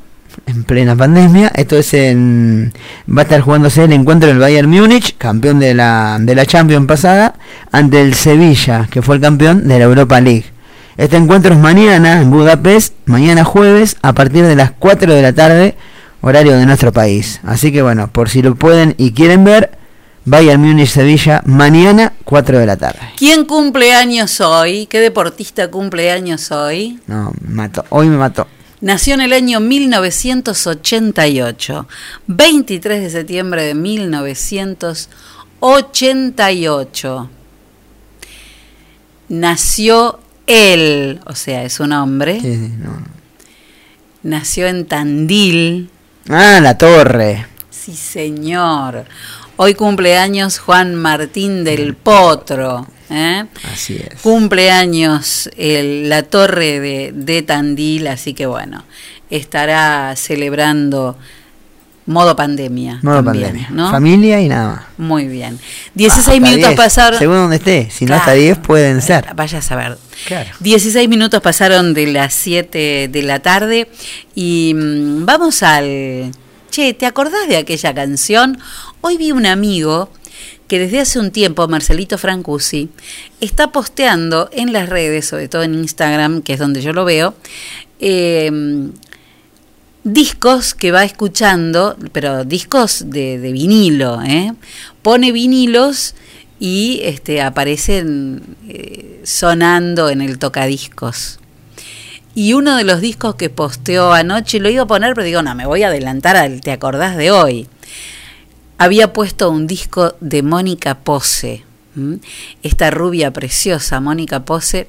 Speaker 3: en plena pandemia. Esto es en va a estar jugándose el encuentro del Bayern Múnich, campeón de la de la Champions pasada, ante el Sevilla, que fue el campeón de la Europa League. Este encuentro es mañana en Budapest, mañana jueves a partir de las 4 de la tarde, horario de nuestro país. Así que bueno, por si lo pueden y quieren ver, Bayern Múnich Sevilla mañana 4 de la tarde.
Speaker 2: ¿Quién cumple años hoy? ¿Qué deportista cumple años hoy?
Speaker 3: No, me mató. Hoy me mató.
Speaker 2: Nació en el año 1988, 23 de septiembre de 1988. Nació él, o sea, es un hombre.
Speaker 3: Sí, no.
Speaker 2: Nació en Tandil.
Speaker 3: Ah, la torre.
Speaker 2: Sí, señor. Hoy cumpleaños Juan Martín del Potro. ¿eh?
Speaker 3: Así es.
Speaker 2: Cumpleaños el- la torre de, de Tandil, así que bueno, estará celebrando modo pandemia.
Speaker 3: Modo
Speaker 2: también,
Speaker 3: pandemia.
Speaker 2: ¿no?
Speaker 3: Familia y nada más.
Speaker 2: Muy bien. 16
Speaker 3: Hasta
Speaker 2: minutos
Speaker 3: 10,
Speaker 2: pasaron.
Speaker 3: Según donde esté. Si no, hasta
Speaker 2: Claro.
Speaker 3: 10 pueden ser.
Speaker 2: Vaya a saber.
Speaker 3: Claro.
Speaker 2: 16 minutos pasaron de las 7 de la tarde y mm, vamos al... Che, ¿te acordás de aquella canción? Hoy vi un amigo que desde hace un tiempo, Marcelito Francusi, está posteando en las redes, sobre todo en Instagram, que es donde yo lo veo, eh, discos que va escuchando, pero discos de, vinilo, ¿eh? pone vinilos y este, aparecen eh, sonando en el tocadiscos. Y uno de los discos que posteó anoche, lo iba a poner, pero digo, no, me voy a adelantar al Te acordás de hoy. Había puesto un disco de Mónica Pose, esta rubia preciosa, Mónica Pose,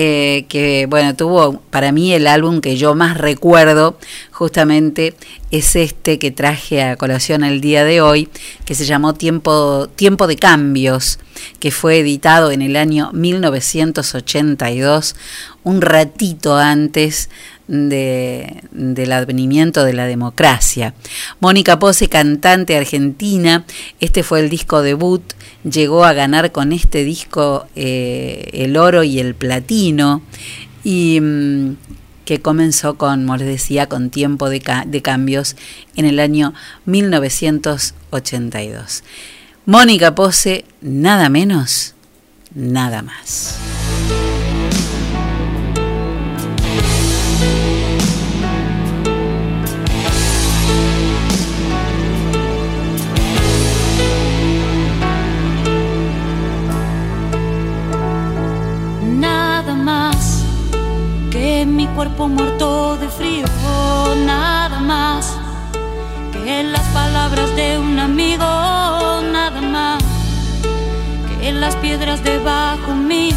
Speaker 2: eh, que bueno, tuvo para mí el álbum que yo más recuerdo justamente es este que traje a colación el día de hoy, que se llamó Tiempo, Tiempo de Cambios, que fue editado en el año 1982, un ratito antes de, del advenimiento de la democracia. Mónica Pose, cantante argentina, este fue el disco debut, llegó a ganar con este disco eh, el oro y el platino, y mm, que comenzó con, como les decía, con tiempo de cambios en el año 1982. Mónica Pose, nada menos, nada más.
Speaker 18: Mi cuerpo muerto de frío, nada más que las palabras de un amigo, nada más que las piedras debajo mío,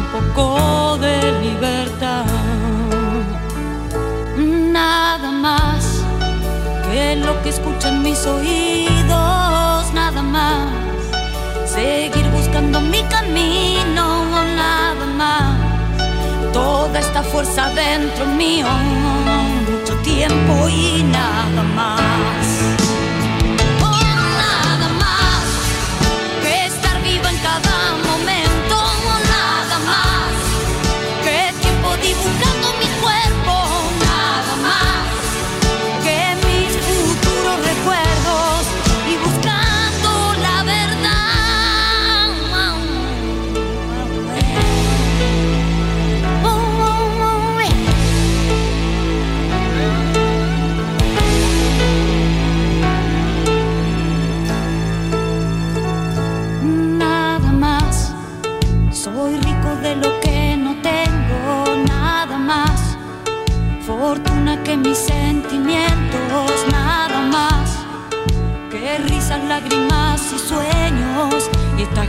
Speaker 18: un poco de libertad, nada más que lo que escuchan mis oídos, nada más seguir buscando mi camino, fuerza dentro mío, mucho tiempo y nada más.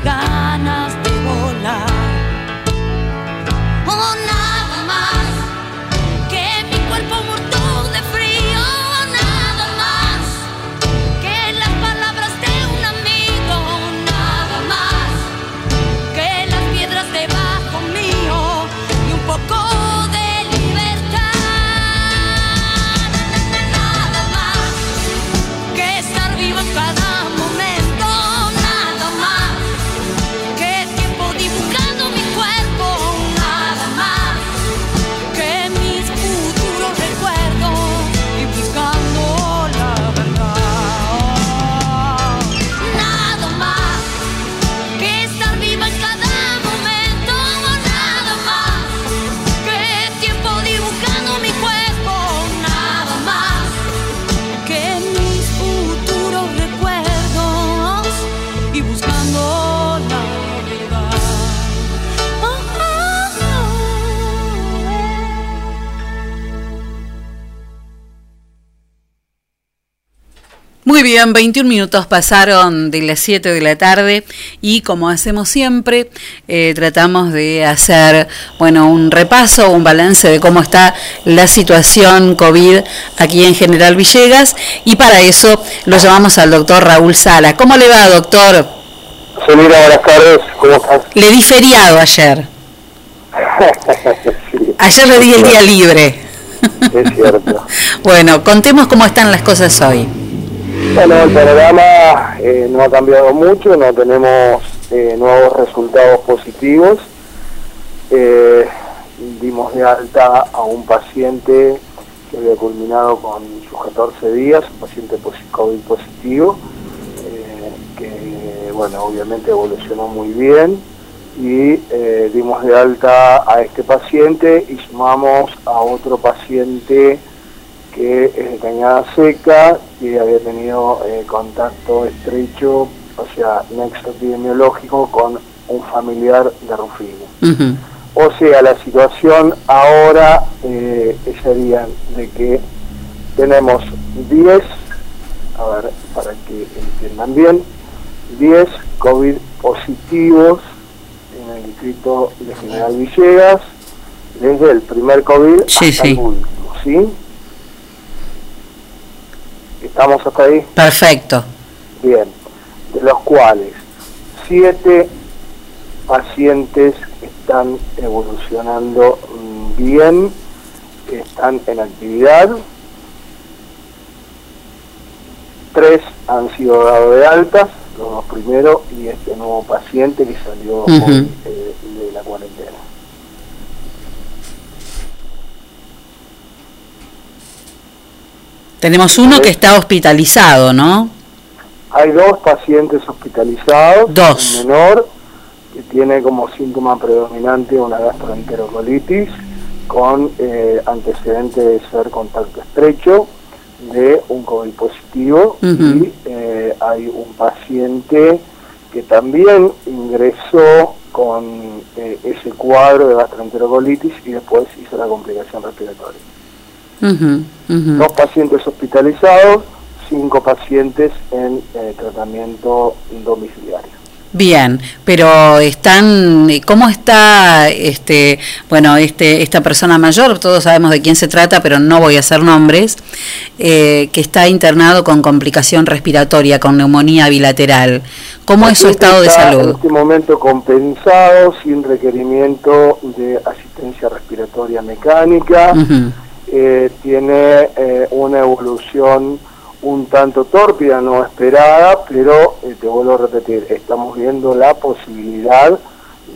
Speaker 18: Ganas
Speaker 2: Muy bien, 21 minutos pasaron de las 7 de la tarde y como hacemos siempre, eh, tratamos de hacer bueno, un repaso, un balance de cómo está la situación COVID aquí en General Villegas y para eso lo llamamos al doctor Raúl Sala. ¿Cómo le va, doctor?
Speaker 19: Selina, buenas tardes, ¿cómo estás?
Speaker 2: Le di feriado ayer. Ayer le di el día libre.
Speaker 19: Es cierto.
Speaker 2: Bueno, contemos cómo están las cosas hoy.
Speaker 19: Bueno, el panorama eh, no ha cambiado mucho, no tenemos eh, nuevos resultados positivos. Eh, dimos de alta a un paciente que había culminado con sus 14 días, un paciente COVID positivo, que bueno, obviamente evolucionó muy bien y dimos de alta a este paciente y sumamos a otro paciente que es de Cañada Seca, que había tenido eh, contacto estrecho, o sea, nexo epidemiológico con un familiar de Rufino. O sea, la situación ahora eh, sería de que tenemos 10, a ver, para que entiendan bien, 10 COVID positivos en el distrito de General Villegas, desde el primer COVID
Speaker 2: Sí,
Speaker 19: hasta
Speaker 2: sí.
Speaker 19: el último, ¿sí? ¿Estamos hasta ahí?
Speaker 2: Perfecto.
Speaker 19: Bien, de los cuales siete pacientes están evolucionando bien, están en actividad, tres han sido dados de altas, los dos primeros, y este nuevo paciente que salió eh, de la cuarentena.
Speaker 2: Tenemos uno que está hospitalizado, ¿no?
Speaker 19: Hay dos pacientes hospitalizados,
Speaker 2: Dos.
Speaker 19: un menor que tiene como síntoma predominante una gastroenterocolitis con eh, antecedente de ser contacto estrecho de un COVID positivo y eh, hay un paciente que también ingresó con eh, ese cuadro de gastroenterocolitis y después hizo la complicación respiratoria. Dos pacientes hospitalizados, cinco pacientes en eh, tratamiento domiciliario.
Speaker 2: Bien, pero están, ¿cómo está este, bueno, este, esta persona mayor? Todos sabemos de quién se trata, pero no voy a hacer nombres, eh, que está internado con complicación respiratoria, con neumonía bilateral. ¿Cómo es su estado de
Speaker 19: está En
Speaker 2: salud?
Speaker 19: este momento compensado, sin requerimiento de asistencia respiratoria mecánica. Eh, tiene eh, una evolución un tanto tórpida, no esperada, pero eh, te vuelvo a repetir, estamos viendo la posibilidad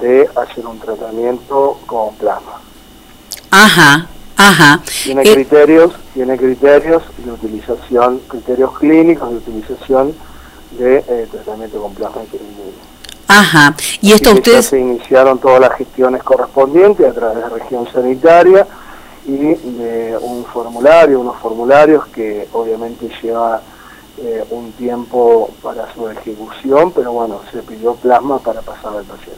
Speaker 19: de hacer un tratamiento con plasma.
Speaker 2: Ajá, ajá.
Speaker 19: Tiene
Speaker 2: Eh,
Speaker 19: criterios, tiene criterios de utilización, criterios clínicos de utilización de tratamiento con plasma.
Speaker 2: Ajá. Y esto ustedes,
Speaker 19: se iniciaron todas las gestiones correspondientes a través de región sanitaria y de un formulario, unos formularios que obviamente lleva eh, un tiempo para su ejecución, pero bueno, se pidió plasma para pasar al paciente.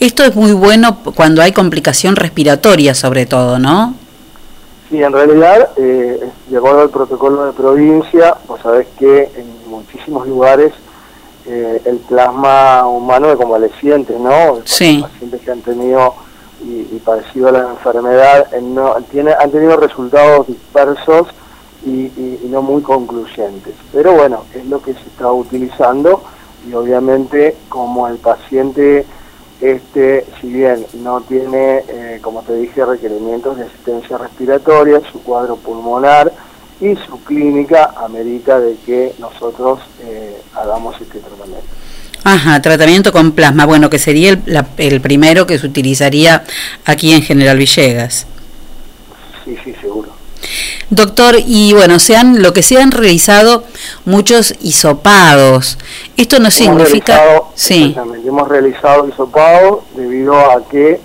Speaker 2: esto es muy bueno cuando hay complicación respiratoria sobre todo, ¿no?
Speaker 19: Sí, en realidad, eh, de acuerdo al protocolo de provincia, vos sabés que en muchísimos lugares eh, el plasma humano de convalecientes, ¿no?
Speaker 2: Sí.
Speaker 19: pacientes que han tenido y, y padecido la enfermedad eh, tiene, han tenido resultados dispersos y no muy concluyentes. Pero bueno, es lo que se está utilizando y obviamente como el paciente este, si bien no tiene, eh, como te dije, requerimientos de asistencia respiratoria, su cuadro pulmonar y su clínica amerita de que nosotros eh, hagamos este tratamiento.
Speaker 2: Ajá, tratamiento con plasma, bueno, que sería el, la- el primero que se utilizaría aquí en General Villegas.
Speaker 19: Sí, sí, seguro.
Speaker 2: Doctor, y bueno, se han, lo que se han realizado muchos hisopados. Esto no
Speaker 19: Hemos
Speaker 2: significa... Sí,
Speaker 19: hemos realizado hisopado debido a que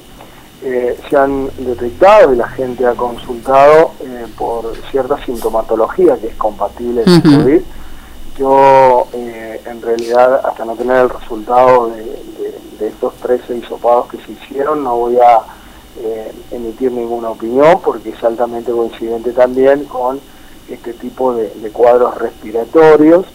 Speaker 19: eh, se han detectado y la gente ha consultado eh, por cierta sintomatología que es compatible con
Speaker 2: Ujú.
Speaker 19: COVID. Yo, eh, en realidad, hasta no tener el resultado de, de- de estos 13 hisopados que se hicieron, no voy a eh, emitir ninguna opinión porque es altamente coincidente también con este tipo de, de cuadros respiratorios,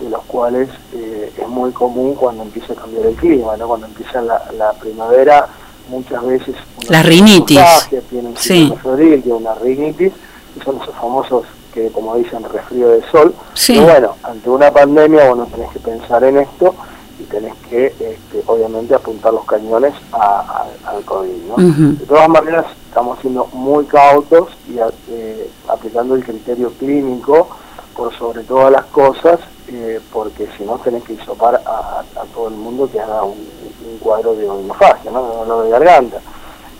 Speaker 19: de los cuales eh, es muy común cuando empieza a cambiar el clima, ¿no? Cuando empieza la, la primavera, muchas veces...
Speaker 2: La rinitis.
Speaker 19: contagia, Tiene un
Speaker 2: Sí.
Speaker 19: tiene una rinitis, y son esos famosos que, como dicen, resfrío de sol.
Speaker 2: Sí.
Speaker 19: Pero bueno, ante una pandemia, bueno, tenés que pensar en esto y tenés que, este, obviamente, apuntar los cañones a- a- al COVID. De todas maneras, estamos siendo muy cautos y eh, aplicando el criterio clínico por sobre todas las cosas, eh, porque si no tenés que hisopar a, todo el mundo que haga un, un cuadro de orofagia, ¿no? De dolor de garganta.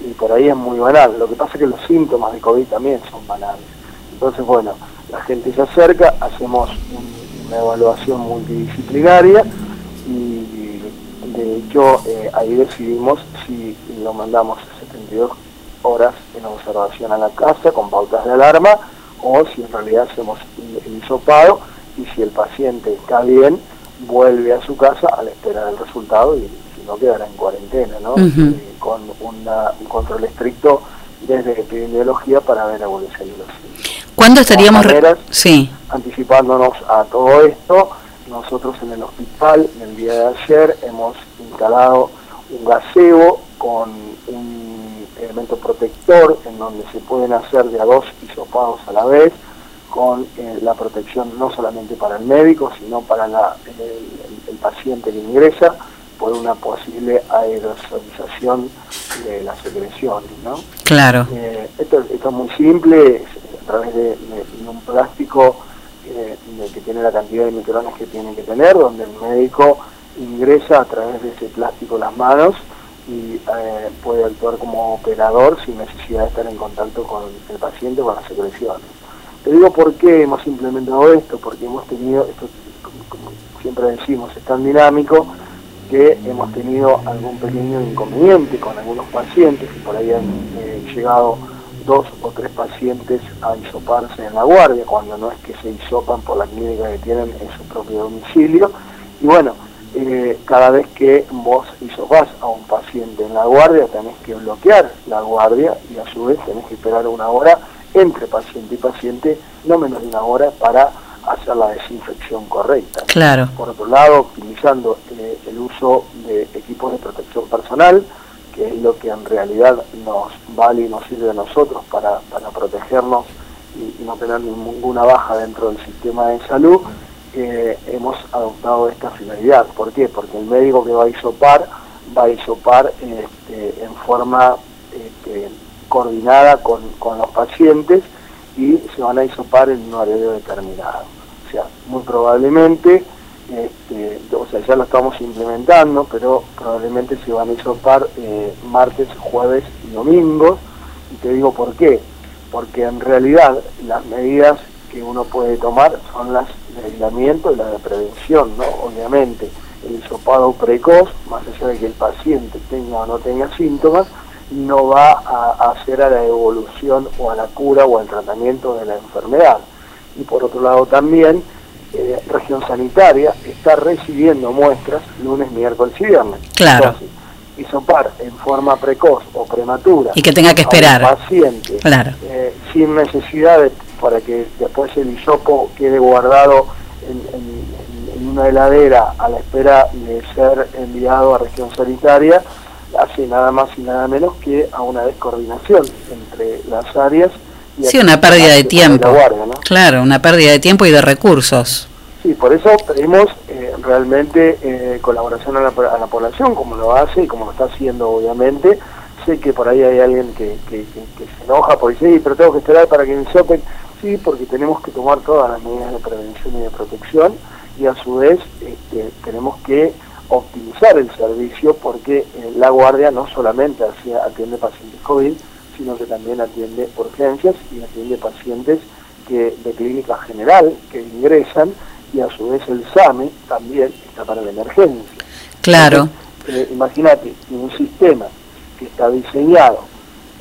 Speaker 19: Y por ahí es muy banal. Lo que pasa es que los síntomas de COVID también son banales. Entonces, bueno, la gente se acerca, hacemos un- una evaluación multidisciplinaria y de hecho eh, ahí decidimos si lo mandamos a 72 horas en observación a la casa con pautas de alarma o si en realidad hacemos el hisopado y si el paciente está bien, vuelve a su casa a la espera del resultado y si no quedará en cuarentena, ¿no? Eh, con una- un control estricto desde epidemiología para ver evolución de los síntomas.
Speaker 2: ¿Cuándo estaríamos...
Speaker 19: maneras,
Speaker 2: Sí,
Speaker 19: Anticipándonos a todo esto, nosotros en el hospital, en el día de ayer, hemos instalado un gazebo con un elemento protector en donde se pueden hacer de a dos hisopados a la vez, con eh, la protección no solamente para el médico, sino para la- el, el- el paciente que ingresa por una posible aerosolización de las secreciones, ¿no?
Speaker 2: claro.
Speaker 19: Eh, esto, esto es muy simple, es través de, un plástico eh, que tiene la cantidad de micrones que tiene que tener, donde el médico ingresa a través de ese plástico las manos y eh, puede actuar como operador sin necesidad de estar en contacto con el paciente o con las secreciones. Te digo por qué hemos implementado esto, porque hemos tenido, esto como- como siempre decimos, es tan dinámico que hemos tenido algún pequeño inconveniente con algunos pacientes que por ahí han eh, llegado dos o tres pacientes a hisoparse en la guardia, cuando no es que se hisopan por la clínica que tienen en su propio domicilio. Y bueno, eh, cada vez que vos hisopás a un paciente en la guardia, tenés que bloquear la guardia y a su vez tenés que esperar una hora entre paciente y paciente, no menos de una hora, para hacer la desinfección correcta.
Speaker 2: Claro.
Speaker 19: Por otro lado, optimizando eh, el uso de equipos de protección personal, que es lo que en realidad nos vale y nos sirve a nosotros para, para protegernos y, no tener ninguna baja dentro del sistema de salud, eh, hemos adoptado esta finalidad. ¿Por qué? Porque el médico que va a hisopar, va a hisopar este, en forma este, coordinada con, con los pacientes y se van a hisopar en un horario determinado. O sea, muy probablemente, este, o sea, ya lo estamos implementando, pero probablemente se van a hisopar eh, martes, jueves y domingos. Y te digo por qué. Porque en realidad las medidas que uno puede tomar son las de aislamiento y las de prevención, ¿no? Obviamente, el hisopado precoz, más allá de que el paciente tenga o no tenga síntomas, no va a hacer a la evolución o a la cura o al tratamiento de la enfermedad. Y por otro lado también, eh, región sanitaria está recibiendo muestras lunes, miércoles y viernes.
Speaker 2: Claro.
Speaker 19: Entonces, hisopar en forma precoz o prematura
Speaker 2: Y que tenga que esperar.
Speaker 19: paciente
Speaker 2: Claro.
Speaker 19: eh, sin necesidad de, para que después el hisopo quede guardado en, en- en una heladera a la espera de ser enviado a región sanitaria, hace nada más y nada menos que a una descoordinación entre las áreas
Speaker 2: Sí, una pérdida de tiempo.
Speaker 19: guardia, ¿no?
Speaker 2: Claro, una pérdida de tiempo y de recursos.
Speaker 19: Sí, por eso pedimos eh, realmente eh, colaboración a la, a la población, como lo hace y como lo está haciendo, obviamente. Sé que por ahí hay alguien que, que- que- que se enoja dice, "Sí, pero tengo que esperar para que me sopen. Sí, porque tenemos que tomar todas las medidas de prevención y de protección y a su vez este, tenemos que optimizar el servicio porque eh, la guardia no solamente hacia- atiende pacientes COVID, sino que también atiende urgencias y atiende pacientes que de clínica general que ingresan y a su vez el SAME también está para la emergencia.
Speaker 2: Claro.
Speaker 19: Eh, Imagínate, un sistema que está diseñado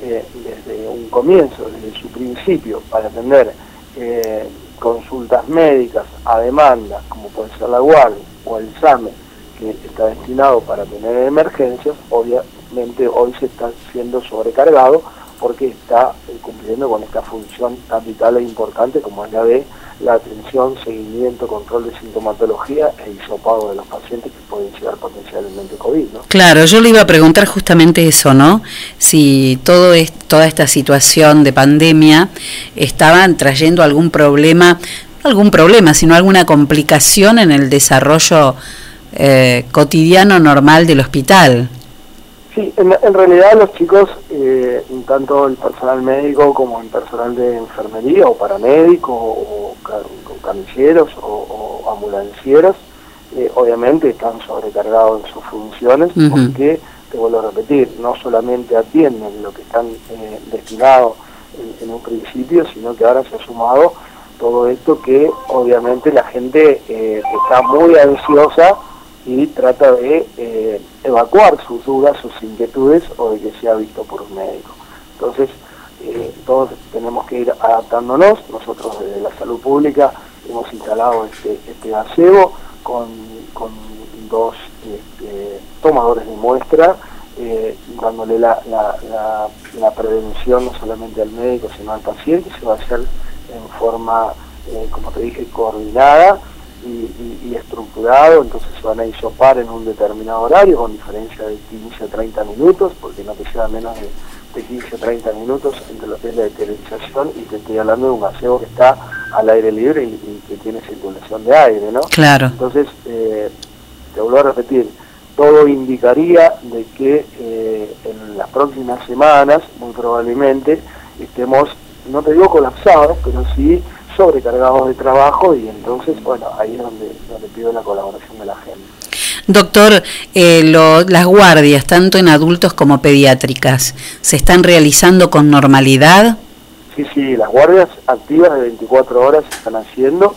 Speaker 19: eh, desde un comienzo, desde su principio, para atender eh, consultas médicas a demanda, como puede ser la guardia o el SAME, que está destinado para tener emergencias, obviamente hoy se está siendo sobrecargado porque está eh, cumpliendo con esta función tan vital e importante como es la de la atención, seguimiento, control de sintomatología e hisopado de los pacientes que pueden llegar potencialmente COVID, ¿no?
Speaker 2: Claro, yo le iba a preguntar justamente eso, ¿no? Si todo es, toda esta situación de pandemia estaban trayendo algún problema, no algún problema, sino alguna complicación en el desarrollo eh, cotidiano normal del hospital.
Speaker 19: Sí, en, en realidad los chicos, eh, tanto el personal médico como el personal de enfermería o paramédico o, o camilleros o, o ambulancieros, eh, obviamente están sobrecargados en sus funciones porque, te vuelvo a repetir, no solamente atienden lo que están eh, destinados en, en un principio, sino que ahora se ha sumado todo esto que obviamente la gente eh, está muy ansiosa y trata de eh, evacuar sus dudas, sus inquietudes o de que sea visto por un médico. Entonces, eh, todos tenemos que ir adaptándonos. Nosotros desde la salud pública hemos instalado este, este con, con dos este, tomadores de muestra, eh, dándole la, la, la- prevención no solamente al médico, sino al paciente. Se va a hacer en forma, como te dije, coordinada y, y- y estructurado, entonces se van a isopar en un determinado horario con diferencia de 15 a 30 minutos, porque no te lleva menos de, de 15 a 30 minutos entre lo que es la esterilización y te estoy hablando de un aseo que está al aire libre y, y que tiene circulación de aire, ¿no?
Speaker 2: Claro.
Speaker 19: Entonces, eh, te vuelvo a repetir, todo indicaría de que eh, en las próximas semanas, muy probablemente, estemos, no te digo colapsados, pero sí sobrecargados de trabajo y entonces, bueno, ahí es donde, donde pido la colaboración de la gente.
Speaker 2: Doctor, eh, lo- las guardias, tanto en adultos como pediátricas, ¿se están realizando con normalidad?
Speaker 19: Sí, sí, las guardias activas de 24 horas se están haciendo.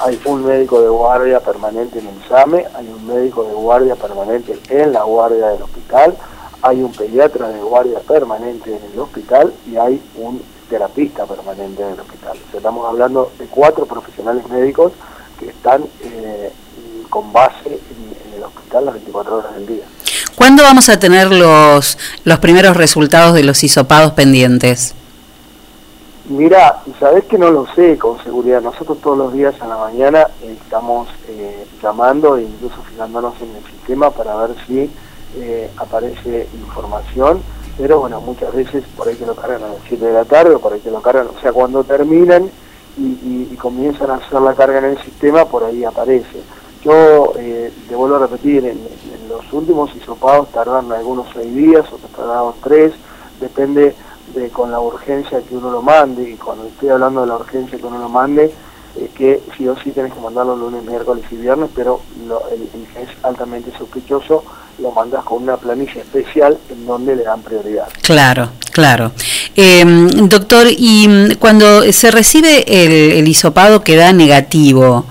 Speaker 19: Hay un médico de guardia permanente en el SAME, hay un médico de guardia permanente en la guardia del hospital, hay un pediatra de guardia permanente en el hospital y hay un terapista permanente en el hospital. O sea, estamos hablando de cuatro profesionales médicos que están eh, con base en, en el hospital las 24 horas del día.
Speaker 2: ¿Cuándo vamos a tener los, los primeros resultados de los hisopados pendientes?
Speaker 19: Mira, sabes que no lo sé con seguridad. Nosotros todos los días a la mañana estamos eh, llamando e incluso fijándonos en el sistema para ver si eh, aparece información. Pero bueno, muchas veces por ahí que lo cargan a las 7 de la tarde o por ahí que lo cargan, o sea, cuando terminan y, comienzan a hacer la carga en el sistema, por ahí aparece. Yo eh, te vuelvo a repetir, en, los últimos hisopados tardan algunos 6 días, otros tardan 3, depende de con la urgencia que uno lo mande, y cuando estoy hablando de la urgencia que uno lo mande, eh, que sí o sí tienes que mandarlo lunes, miércoles y viernes, pero el, es altamente sospechoso lo mandas con una planilla especial en donde le dan prioridad.
Speaker 2: Claro, claro. Eh, doctor, y mm, cuando se recibe el, el hisopado que da negativo,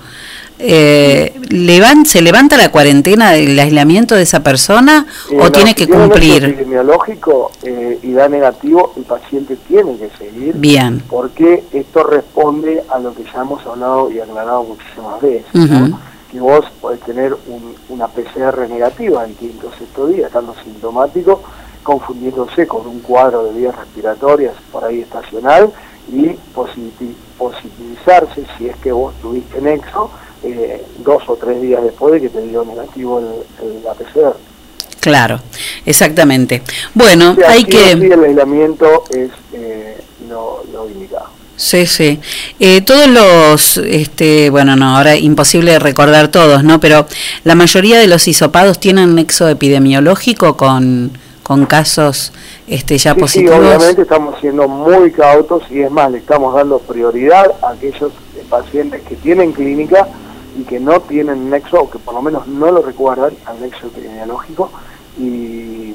Speaker 2: eh, levan- ¿se levanta la cuarentena del aislamiento de esa persona
Speaker 19: Eh,
Speaker 2: o
Speaker 19: no,
Speaker 2: tiene
Speaker 19: si
Speaker 2: que
Speaker 19: tiene
Speaker 2: cumplir?
Speaker 19: epidemiológico eh, y da negativo, el paciente tiene que seguir.
Speaker 2: Bien.
Speaker 19: Porque esto responde a lo que ya hemos hablado y aclarado muchísimas veces.
Speaker 2: Ujú.
Speaker 19: Que vos podés tener un- una PCR negativa en quinto o sexto día, estando sintomático, confundiéndose con un cuadro de vías respiratorias por ahí estacional y positi- positivizarse si es que vos tuviste nexo eh, dos o tres días después de que te dio negativo el, el- la PCR.
Speaker 2: Claro, exactamente. Bueno,
Speaker 19: O sea,
Speaker 2: hay que...
Speaker 19: sí el aislamiento es eh, lo, lo indicado.
Speaker 2: Sí, sí. Eh, todos los, este, bueno, no, ahora imposible recordar todos, ¿no? Pero la mayoría de los hisopados tienen nexo epidemiológico con, con casos este, ya
Speaker 19: Sí, sí,
Speaker 2: positivos.
Speaker 19: obviamente estamos siendo muy cautos y es más, le estamos dando prioridad a aquellos pacientes que tienen clínica y que no tienen nexo, o que por lo menos no lo recuerdan al nexo epidemiológico, y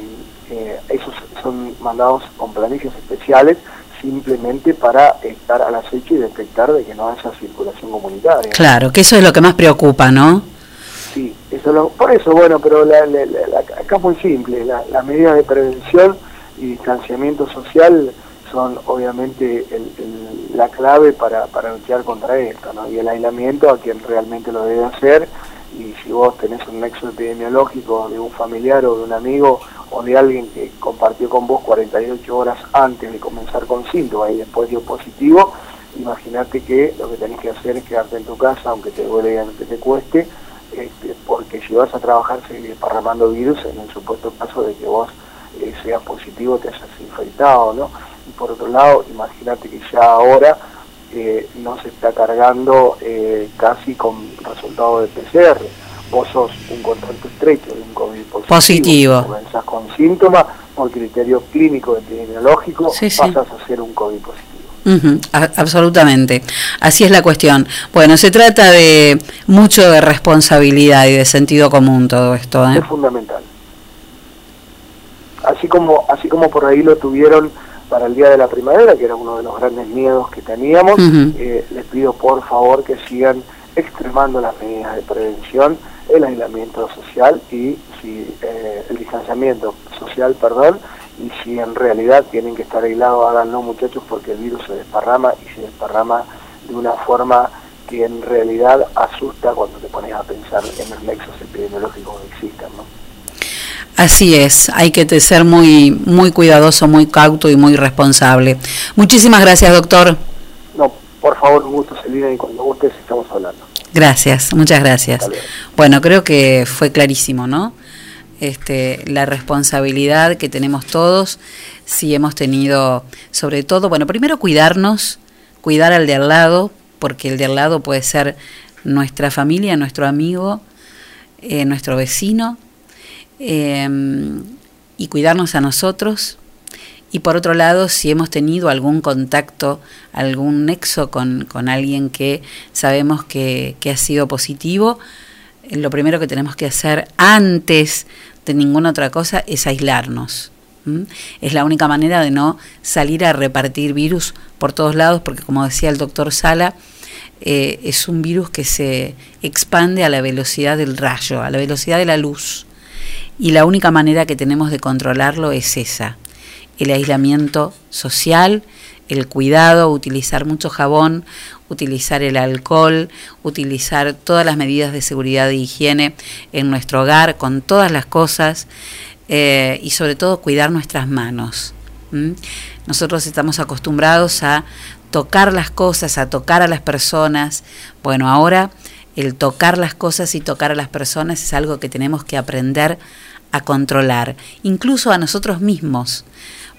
Speaker 19: eh, esos son mandados con planillas especiales simplemente para estar al acecho y detectar de que no haya circulación comunitaria.
Speaker 2: Claro, que eso es lo que más preocupa, ¿no?
Speaker 19: Sí, eso lo- por eso, bueno, pero la, la- la- la- acá es muy simple, la- las medidas de prevención y distanciamiento social son obviamente el- el- la clave para, para luchar contra esto, ¿no? Y el aislamiento a quien realmente lo debe hacer, y si vos tenés un nexo epidemiológico de un familiar o de un amigo o de alguien que compartió con vos 48 horas antes de comenzar con síntomas y después dio positivo, imagínate que lo que tenés que hacer es quedarte en tu casa, aunque te duele y aunque te cueste, este, porque si vas a trabajar seguir desparramando virus en el supuesto caso de que vos eh, seas positivo, te hayas infectado, ¿no? Y por otro lado, imagínate que ya ahora eh, no se está cargando eh, casi con resultado de PCR. Vos sos un contacto estrecho de un COVID positivo.
Speaker 2: Positivo.
Speaker 19: Comenzás con síntomas, por criterio clínico epidemiológico,
Speaker 2: Sí, sí.
Speaker 19: pasas a ser un COVID positivo.
Speaker 2: A- absolutamente. Así es la cuestión. Bueno, se trata de mucho de responsabilidad y de sentido común todo esto. ¿eh?
Speaker 19: es fundamental. Así como, así como por ahí lo tuvieron para el Día de la Primavera, que era uno de los grandes miedos que teníamos, eh, les pido por favor que sigan extremando las medidas de prevención, el aislamiento social y si, eh, el distanciamiento social, perdón, y si en realidad tienen que estar aislados, háganlo muchachos porque el virus se desparrama y se desparrama de una forma que en realidad asusta cuando te pones a pensar en los nexos epidemiológicos que existen, ¿no?
Speaker 2: Así es, hay que ser muy, muy cuidadoso, muy cauto y muy responsable. Muchísimas gracias, doctor.
Speaker 19: No, por favor, un gusto, Celina, y cuando gustes estamos hablando.
Speaker 2: Gracias, muchas gracias. Bueno, creo que fue clarísimo, ¿no? Este, la responsabilidad que tenemos todos, si hemos tenido, sobre todo, bueno, primero cuidarnos, cuidar al de al lado, porque el de al lado puede ser nuestra familia, nuestro amigo, eh, nuestro vecino, eh, y cuidarnos a nosotros. Y por otro lado, si hemos tenido algún contacto, algún nexo con, con alguien que sabemos que, que ha sido positivo, eh, lo primero que tenemos que hacer antes de ninguna otra cosa es aislarnos. Es la única manera de no salir a repartir virus por todos lados, porque como decía el doctor Sala, eh, es un virus que se expande a la velocidad del rayo, a la velocidad de la luz. Y la única manera que tenemos de controlarlo es esa, el aislamiento social, el cuidado, utilizar mucho jabón, utilizar el alcohol, utilizar todas las medidas de seguridad e higiene en nuestro hogar, con todas las cosas, eh, y sobre todo cuidar nuestras manos. Nosotros estamos acostumbrados a tocar las cosas, a tocar a las personas. Bueno, ahora el tocar las cosas y tocar a las personas es algo que tenemos que aprender a controlar, incluso a nosotros mismos,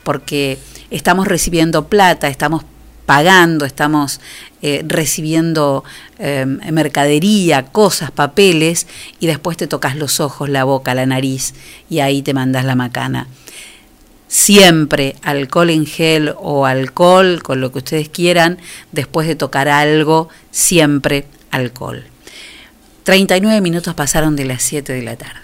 Speaker 2: porque estamos recibiendo plata, estamos pagando, estamos eh, recibiendo eh, mercadería, cosas, papeles, y después te tocas los ojos, la boca, la nariz, y ahí te mandas la macana. Siempre alcohol en gel o alcohol, con lo que ustedes quieran, después de tocar algo, siempre alcohol. 39 minutos pasaron de las 7 de la tarde.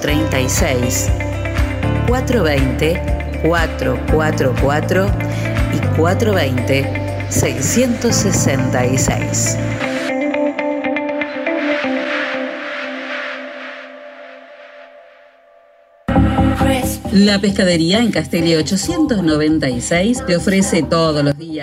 Speaker 2: 036 420 444 y 420 666. La pescadería en Castelli 896 te ofrece todos los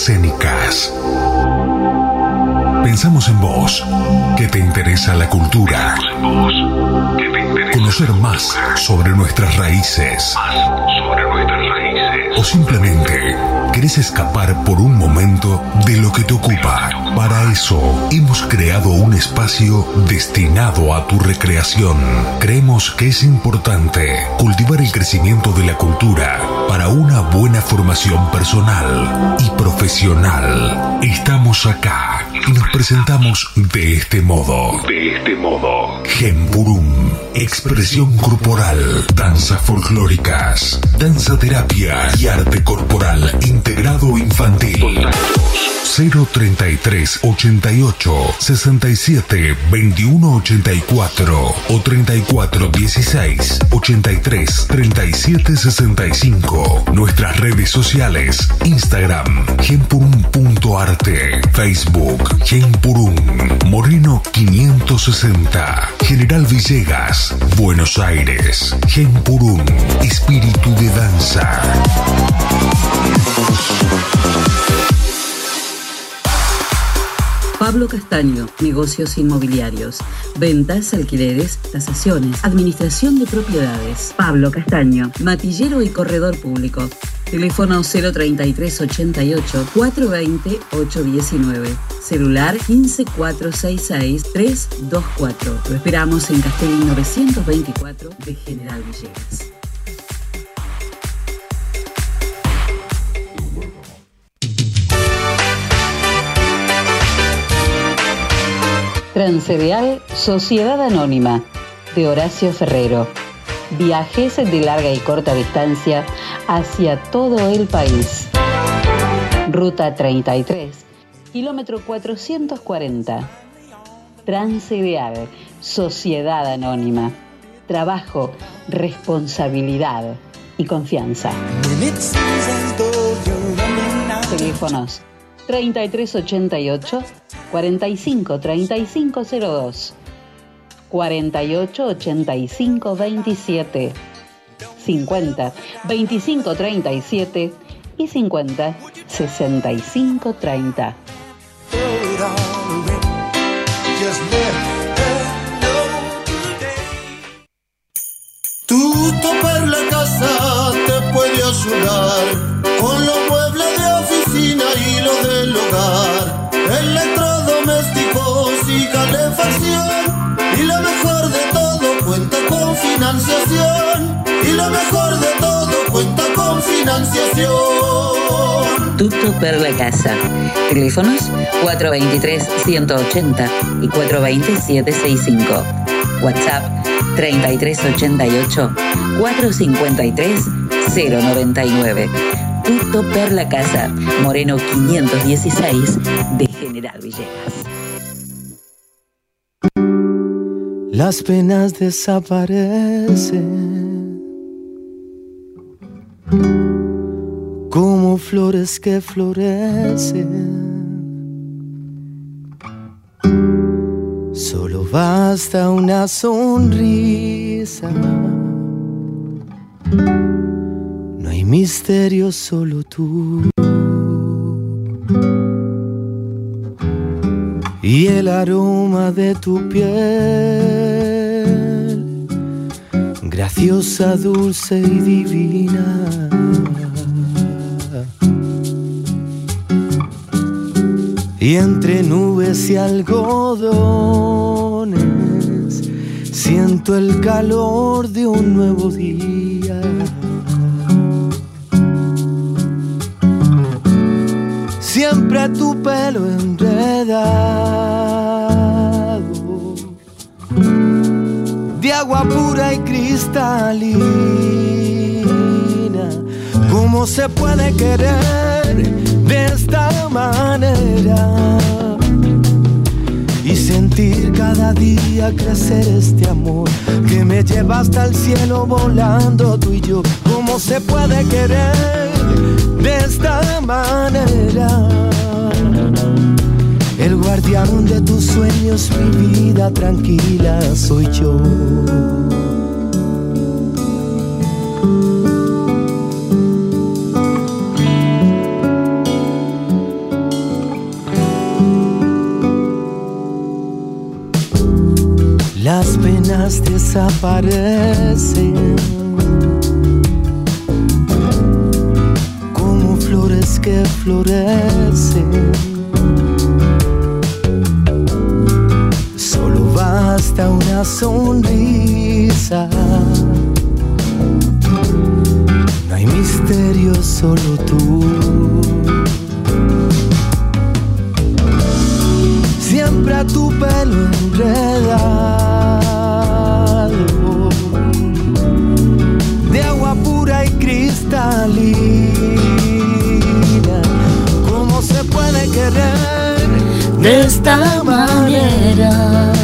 Speaker 20: Escénicas. Pensamos en vos, que te interesa la cultura. Conocer más sobre nuestras raíces. O simplemente querés escapar por un momento de lo que te ocupa. Para eso hemos creado un espacio destinado a tu recreación. Creemos que es importante cultivar el crecimiento de la cultura para una buena formación personal y profesional. Estamos acá y nos presentamos de este modo. De este modo. Gempurum. Expresión corporal. Danzas folclóricas. Danza terapia y arte corporal integrado infantil. 033 88 67 21 84 o 34 16 83 37 65. Nuestras redes sociales: Instagram, gempurum.arte, Facebook, Gempurum, Moreno 560, General Villegas, Buenos Aires, Gempurum, Espíritu de Danza.
Speaker 2: Pablo Castaño, negocios inmobiliarios, ventas, alquileres, tasaciones, administración de propiedades. Pablo Castaño, matillero y corredor público. Teléfono 033 88 420 819. Celular 15466 324. Lo esperamos en Castelli 924 de General Villegas. Transcereal Sociedad Anónima de Horacio Ferrero. Viajes de larga y corta distancia hacia todo el país. Ruta 33, kilómetro 440. Transcereal Sociedad Anónima. Trabajo, responsabilidad y confianza. Teléfonos 3388 45 3502 48 85 27 50 25 37 y 50 65 30.
Speaker 21: Tu topar la casa te puede ayudar con los de oficina y del hogar, electrodomésticos y calefacción y lo mejor
Speaker 4: de todo
Speaker 21: cuenta con financiación. Y lo mejor de todo cuenta con financiación.
Speaker 4: Tutto per la casa. Teléfonos 423-180 y 427-65. WhatsApp 3388-453-099. Tutto per la casa. Moreno 516 de General Villegas.
Speaker 22: Las penas desaparecen como flores que florecen. Solo basta una sonrisa. No hay misterio, solo tú. Y el aroma de tu piel, graciosa, dulce y divina. Y entre nubes y algodones siento el calor de un nuevo día. Tu pelo enredado de agua pura y cristalina. ¿Cómo se puede querer de esta manera? Y sentir cada día crecer este amor que me lleva hasta el cielo volando tú y yo. ¿Cómo se puede querer de esta manera? El guardián de tus sueños, mi vida tranquila soy yo. Las penas desaparecen como flores que florecen. Sonrisa. No hay misterio, solo tú. Siempre a tu pelo enredado de agua pura y cristalina. ¿Cómo se puede querer de esta manera?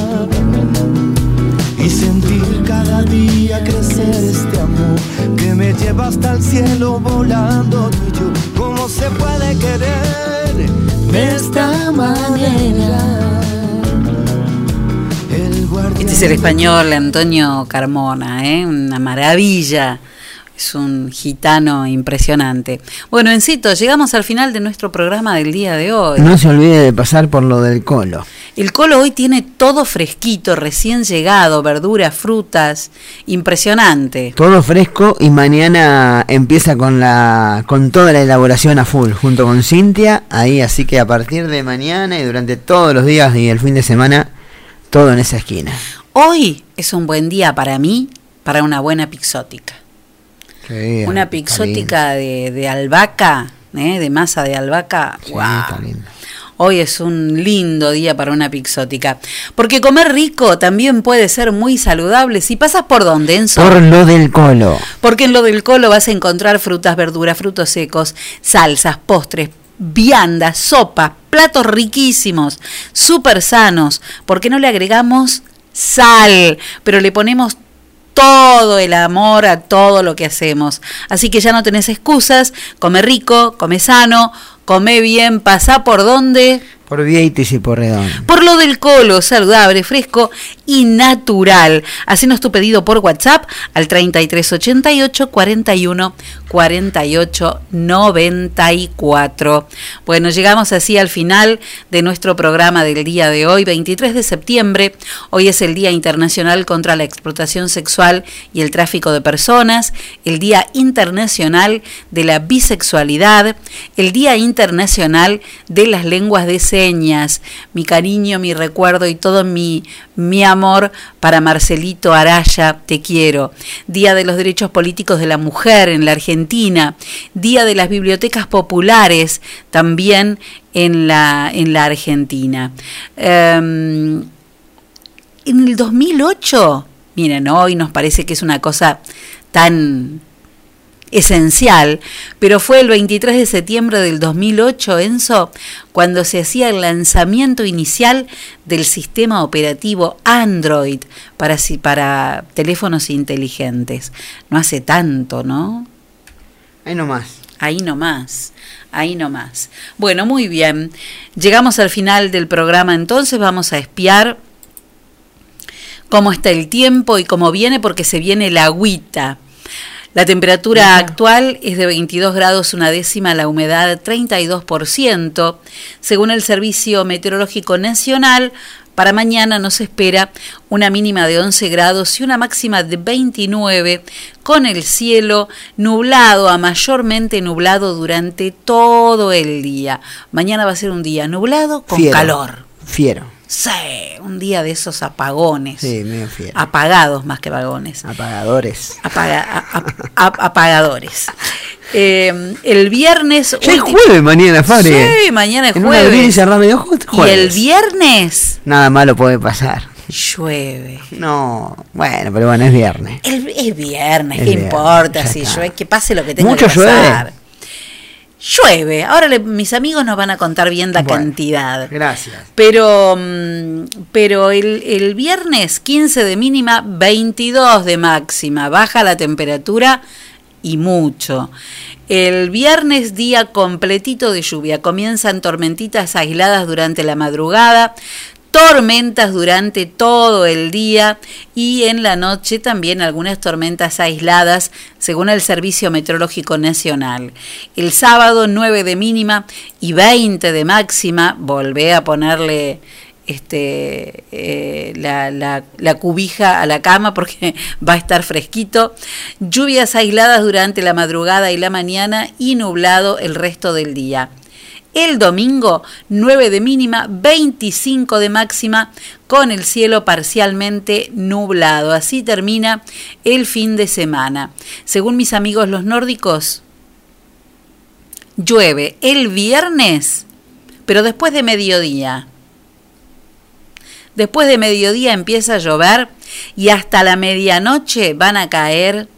Speaker 22: Lleva hasta el cielo volando tú y yo. ¿Cómo se puede querer de esta manera?
Speaker 2: Este es el español Antonio Carmona, ¿eh? una maravilla. Es un gitano impresionante. Bueno, Encito, llegamos al final de nuestro programa del día de hoy.
Speaker 3: No se olvide de pasar por lo del colo.
Speaker 2: El colo hoy tiene todo fresquito, recién llegado, verduras, frutas, impresionante.
Speaker 3: Todo fresco y mañana empieza con la con toda la elaboración a full junto con Cintia ahí así que a partir de mañana y durante todos los días y el fin de semana todo en esa esquina.
Speaker 2: Hoy es un buen día para mí para una buena pixótica.
Speaker 3: Qué
Speaker 2: Una pixótica de, de albahaca, ¿eh? de masa de albahaca.
Speaker 3: Está lindo.
Speaker 2: Hoy es un lindo día para una pixótica. Porque comer rico también puede ser muy saludable si pasas por donde, Enzo.
Speaker 3: Por lo del colo.
Speaker 2: Porque en lo del colo vas a encontrar frutas, verduras, frutos secos, salsas, postres, viandas, sopa, platos riquísimos, súper sanos. porque no le agregamos sal? Pero le ponemos todo el amor a todo lo que hacemos. Así que ya no tenés excusas, come rico, come sano, come bien, pasá por donde...
Speaker 3: Por Vieites y por Redón.
Speaker 2: Por lo del colo, saludable, fresco y natural. Hacenos tu pedido por WhatsApp al 3388 41 48 94. Bueno, llegamos así al final de nuestro programa del día de hoy, 23 de septiembre. Hoy es el Día Internacional contra la Explotación Sexual y el Tráfico de Personas, el Día Internacional de la Bisexualidad, el Día Internacional de las Lenguas de mi cariño, mi recuerdo y todo mi, mi amor para Marcelito Araya, te quiero. Día de los Derechos Políticos de la Mujer en la Argentina, Día de las Bibliotecas Populares también en la, en la Argentina. Em, en el 2008, miren, hoy nos parece que es una cosa tan esencial, pero fue el 23 de septiembre del 2008, Enzo, cuando se hacía el lanzamiento inicial del sistema operativo Android para, para teléfonos inteligentes. No hace tanto, ¿no?
Speaker 3: Ahí nomás.
Speaker 2: Ahí nomás, ahí nomás. Bueno, muy bien. Llegamos al final del programa, entonces vamos a espiar cómo está el tiempo y cómo viene, porque se viene la agüita. La temperatura actual es de 22 grados una décima, la humedad 32%. Según el Servicio Meteorológico Nacional, para mañana nos espera una mínima de 11 grados y una máxima de 29, con el cielo nublado a mayormente nublado durante todo el día. Mañana va a ser un día nublado con
Speaker 3: Fiero.
Speaker 2: calor.
Speaker 3: Fiero.
Speaker 2: Sí, un día de esos apagones.
Speaker 3: Sí, medio fiero.
Speaker 2: Apagados más que vagones.
Speaker 3: Apagadores.
Speaker 2: Apaga- a- a- a- apagadores. Eh, el viernes.
Speaker 3: Ya es jueves mañana, Fabri.
Speaker 2: Sí, mañana es
Speaker 3: En
Speaker 2: jueves.
Speaker 3: ojos,
Speaker 2: Y el viernes
Speaker 3: Nada malo puede pasar.
Speaker 2: llueve.
Speaker 3: No, bueno, pero bueno, es viernes.
Speaker 2: El- es viernes,
Speaker 3: Es
Speaker 2: ¿qué
Speaker 3: viernes,
Speaker 2: importa si llueve? Que pase lo que tenga
Speaker 3: ¿Mucho
Speaker 2: que pasar.
Speaker 3: llueve?
Speaker 2: Llueve. Ahora le- mis amigos nos van a contar bien la
Speaker 3: Bueno,
Speaker 2: cantidad.
Speaker 3: Gracias.
Speaker 2: Pero, mm, pero el, el viernes 15 de mínima, 22 de máxima, baja la temperatura y mucho. El viernes día completito de lluvia, comienzan tormentitas aisladas durante la madrugada, tormentas durante todo el día y en la noche también algunas tormentas aisladas según el Servicio Meteorológico Nacional. El sábado 9 de mínima y 20 de máxima, volvé a ponerle este eh, la, la- la cubija a la cama porque va a estar fresquito. Lluvias aisladas durante la madrugada y la mañana y nublado el resto del día. El domingo, 9 de mínima, 25 de máxima, con el cielo parcialmente nublado. Así termina el fin de semana. Según mis amigos los nórdicos, llueve el viernes, pero después de mediodía. Después de mediodía empieza a llover y hasta la medianoche van a caer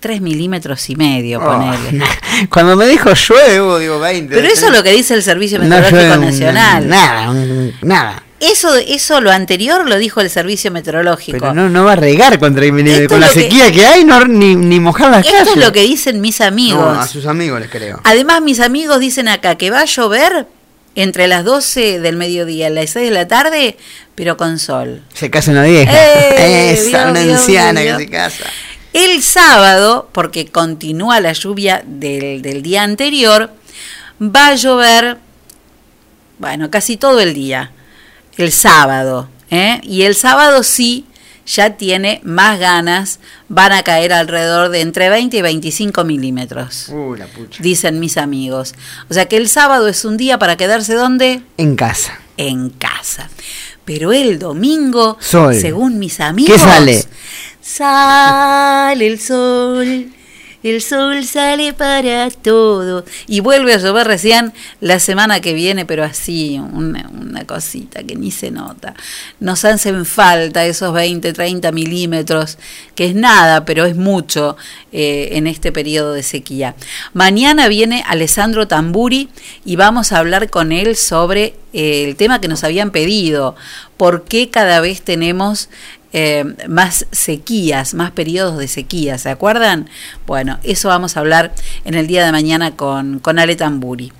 Speaker 2: 3 milímetros y medio,
Speaker 3: Oh,
Speaker 2: ponele.
Speaker 3: Cuando me dijo llueve, hubo, digo 20.
Speaker 2: Pero eso es lo que dice el Servicio
Speaker 3: No
Speaker 2: Meteorológico
Speaker 3: un-
Speaker 2: Nacional.
Speaker 3: Nada, un- nada.
Speaker 2: Eso, eso lo anterior lo dijo el Servicio Meteorológico.
Speaker 3: Pero no, no va a regar contra el
Speaker 2: Esto
Speaker 3: Con la
Speaker 2: que-
Speaker 3: sequía que, hay, no, ni, ni mojar las
Speaker 2: Esto
Speaker 3: calles.
Speaker 2: es lo que dicen mis amigos.
Speaker 3: No, a sus amigos les creo.
Speaker 2: Además, mis amigos dicen acá que va a llover entre las 12 del mediodía y las 6 de la tarde, pero con sol.
Speaker 3: Se casa una vieja.
Speaker 2: ¡Eh!
Speaker 3: Esa,
Speaker 2: Vio,
Speaker 3: una
Speaker 2: vio,
Speaker 3: anciana
Speaker 2: vio.
Speaker 3: que se casa.
Speaker 2: El sábado, porque continúa la lluvia del, del día anterior, va a llover, bueno, casi todo el día, el sábado. ¿eh? Y el sábado sí ya tiene más ganas, van a caer alrededor de entre 20 y 25 milímetros,
Speaker 3: Uh, la pucha.
Speaker 2: dicen mis amigos. O sea que el sábado es un día para quedarse donde?
Speaker 3: En casa.
Speaker 2: En casa. Pero el domingo,
Speaker 3: Sol.
Speaker 2: según mis amigos,
Speaker 3: ¿Qué sale?
Speaker 2: Sale el sol, el sol sale para todo. Y vuelve a llover recién la semana que viene, pero así, una, una cosita que ni se nota. Nos hacen falta esos 20, 30 milímetros, que es nada, pero es mucho eh, en este periodo de sequía. Mañana viene Alessandro Tamburi y vamos a hablar con él sobre eh, el tema que nos habían pedido. ¿Por qué cada vez tenemos eh, más sequías, más periodos de sequía, ¿se acuerdan? Bueno, eso vamos a hablar en el día de mañana con, con Ale Tamburi.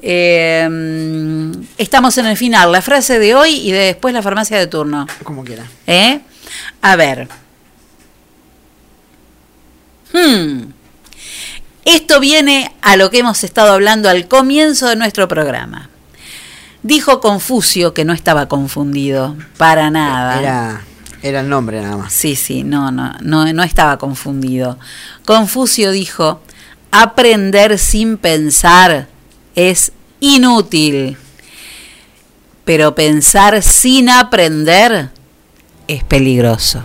Speaker 2: Eh, estamos en el final, la frase de hoy y de después la farmacia de turno.
Speaker 3: Como quiera.
Speaker 2: ¿Eh? A ver. Hmm. Esto viene a lo que hemos estado hablando al comienzo de nuestro programa. Dijo Confucio que no estaba confundido, para nada.
Speaker 3: Era, era el nombre nada más.
Speaker 2: Sí, sí, no, no, no, no estaba confundido. Confucio dijo, aprender sin pensar es inútil. pero pensar sin aprender es peligroso.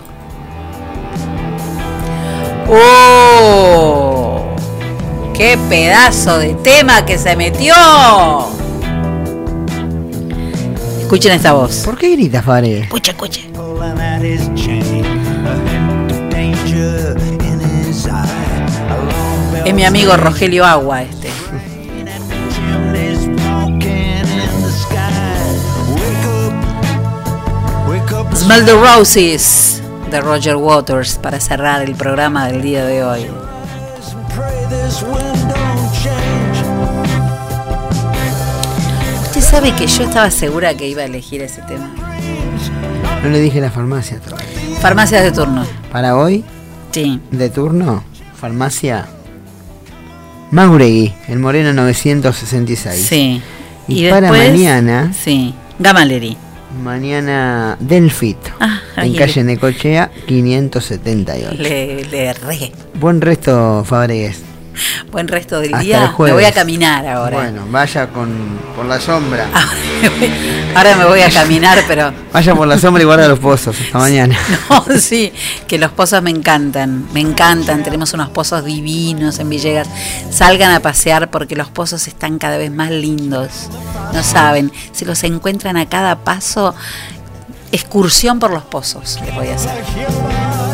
Speaker 2: ¡Oh! ¡Qué pedazo de tema que se metió! Escuchen esta voz.
Speaker 3: ¿Por qué gritas, Fare?
Speaker 2: Escucha, escucha. Es mi amigo Rogelio Agua este. Smell the Roses de Roger Waters para cerrar el programa del día de hoy. Sabe que yo estaba segura que iba a elegir ese tema.
Speaker 3: No le dije la farmacia todavía.
Speaker 2: Farmacias de turno.
Speaker 3: Para hoy,
Speaker 2: Sí.
Speaker 3: de turno, farmacia Mauregui, el Moreno 966.
Speaker 2: Sí.
Speaker 3: Y,
Speaker 2: Y
Speaker 3: para
Speaker 2: después-
Speaker 3: mañana,
Speaker 2: Sí. Gamaleri.
Speaker 3: mañana Delfit,
Speaker 2: Ah,
Speaker 3: en calle
Speaker 2: le-
Speaker 3: Necochea 578.
Speaker 2: Le, le erré.
Speaker 3: Buen resto, Fabregues.
Speaker 2: Buen resto del
Speaker 3: Hasta
Speaker 2: día. Me voy a caminar ahora.
Speaker 3: Bueno, vaya con, por la sombra.
Speaker 2: Ahora me voy a caminar, pero
Speaker 3: Vaya por la sombra y guarda los pozos. Hasta mañana.
Speaker 2: no, sí, que los pozos me encantan, me encantan. Tenemos unos pozos divinos en Villegas. Salgan a pasear porque los pozos están cada vez más lindos. No saben, si los encuentran a cada paso, excursión por los pozos les voy a hacer.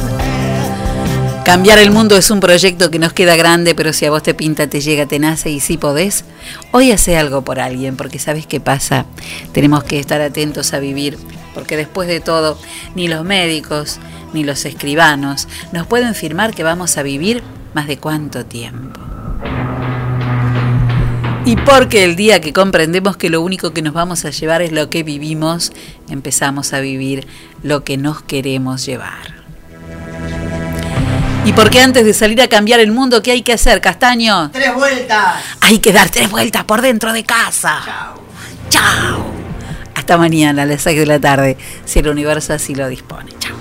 Speaker 2: Cambiar el mundo es un proyecto que nos queda grande, pero si a vos te pinta, te llega, te nace y si podés, hoy hace algo por alguien, porque sabes qué pasa. Tenemos que estar atentos a vivir, porque después de todo, ni los médicos ni los escribanos nos pueden firmar que vamos a vivir más de cuánto tiempo. Y porque el día que comprendemos que lo único que nos vamos a llevar es lo que vivimos, empezamos a vivir lo que nos queremos llevar. Y porque antes de salir a cambiar el mundo, ¿qué hay que hacer, Castaño?
Speaker 3: ¡Tres vueltas!
Speaker 2: Hay que dar tres vueltas por dentro de casa. Chao. Chao. Hasta mañana a las 6 de la tarde, si el universo así lo dispone. Chao.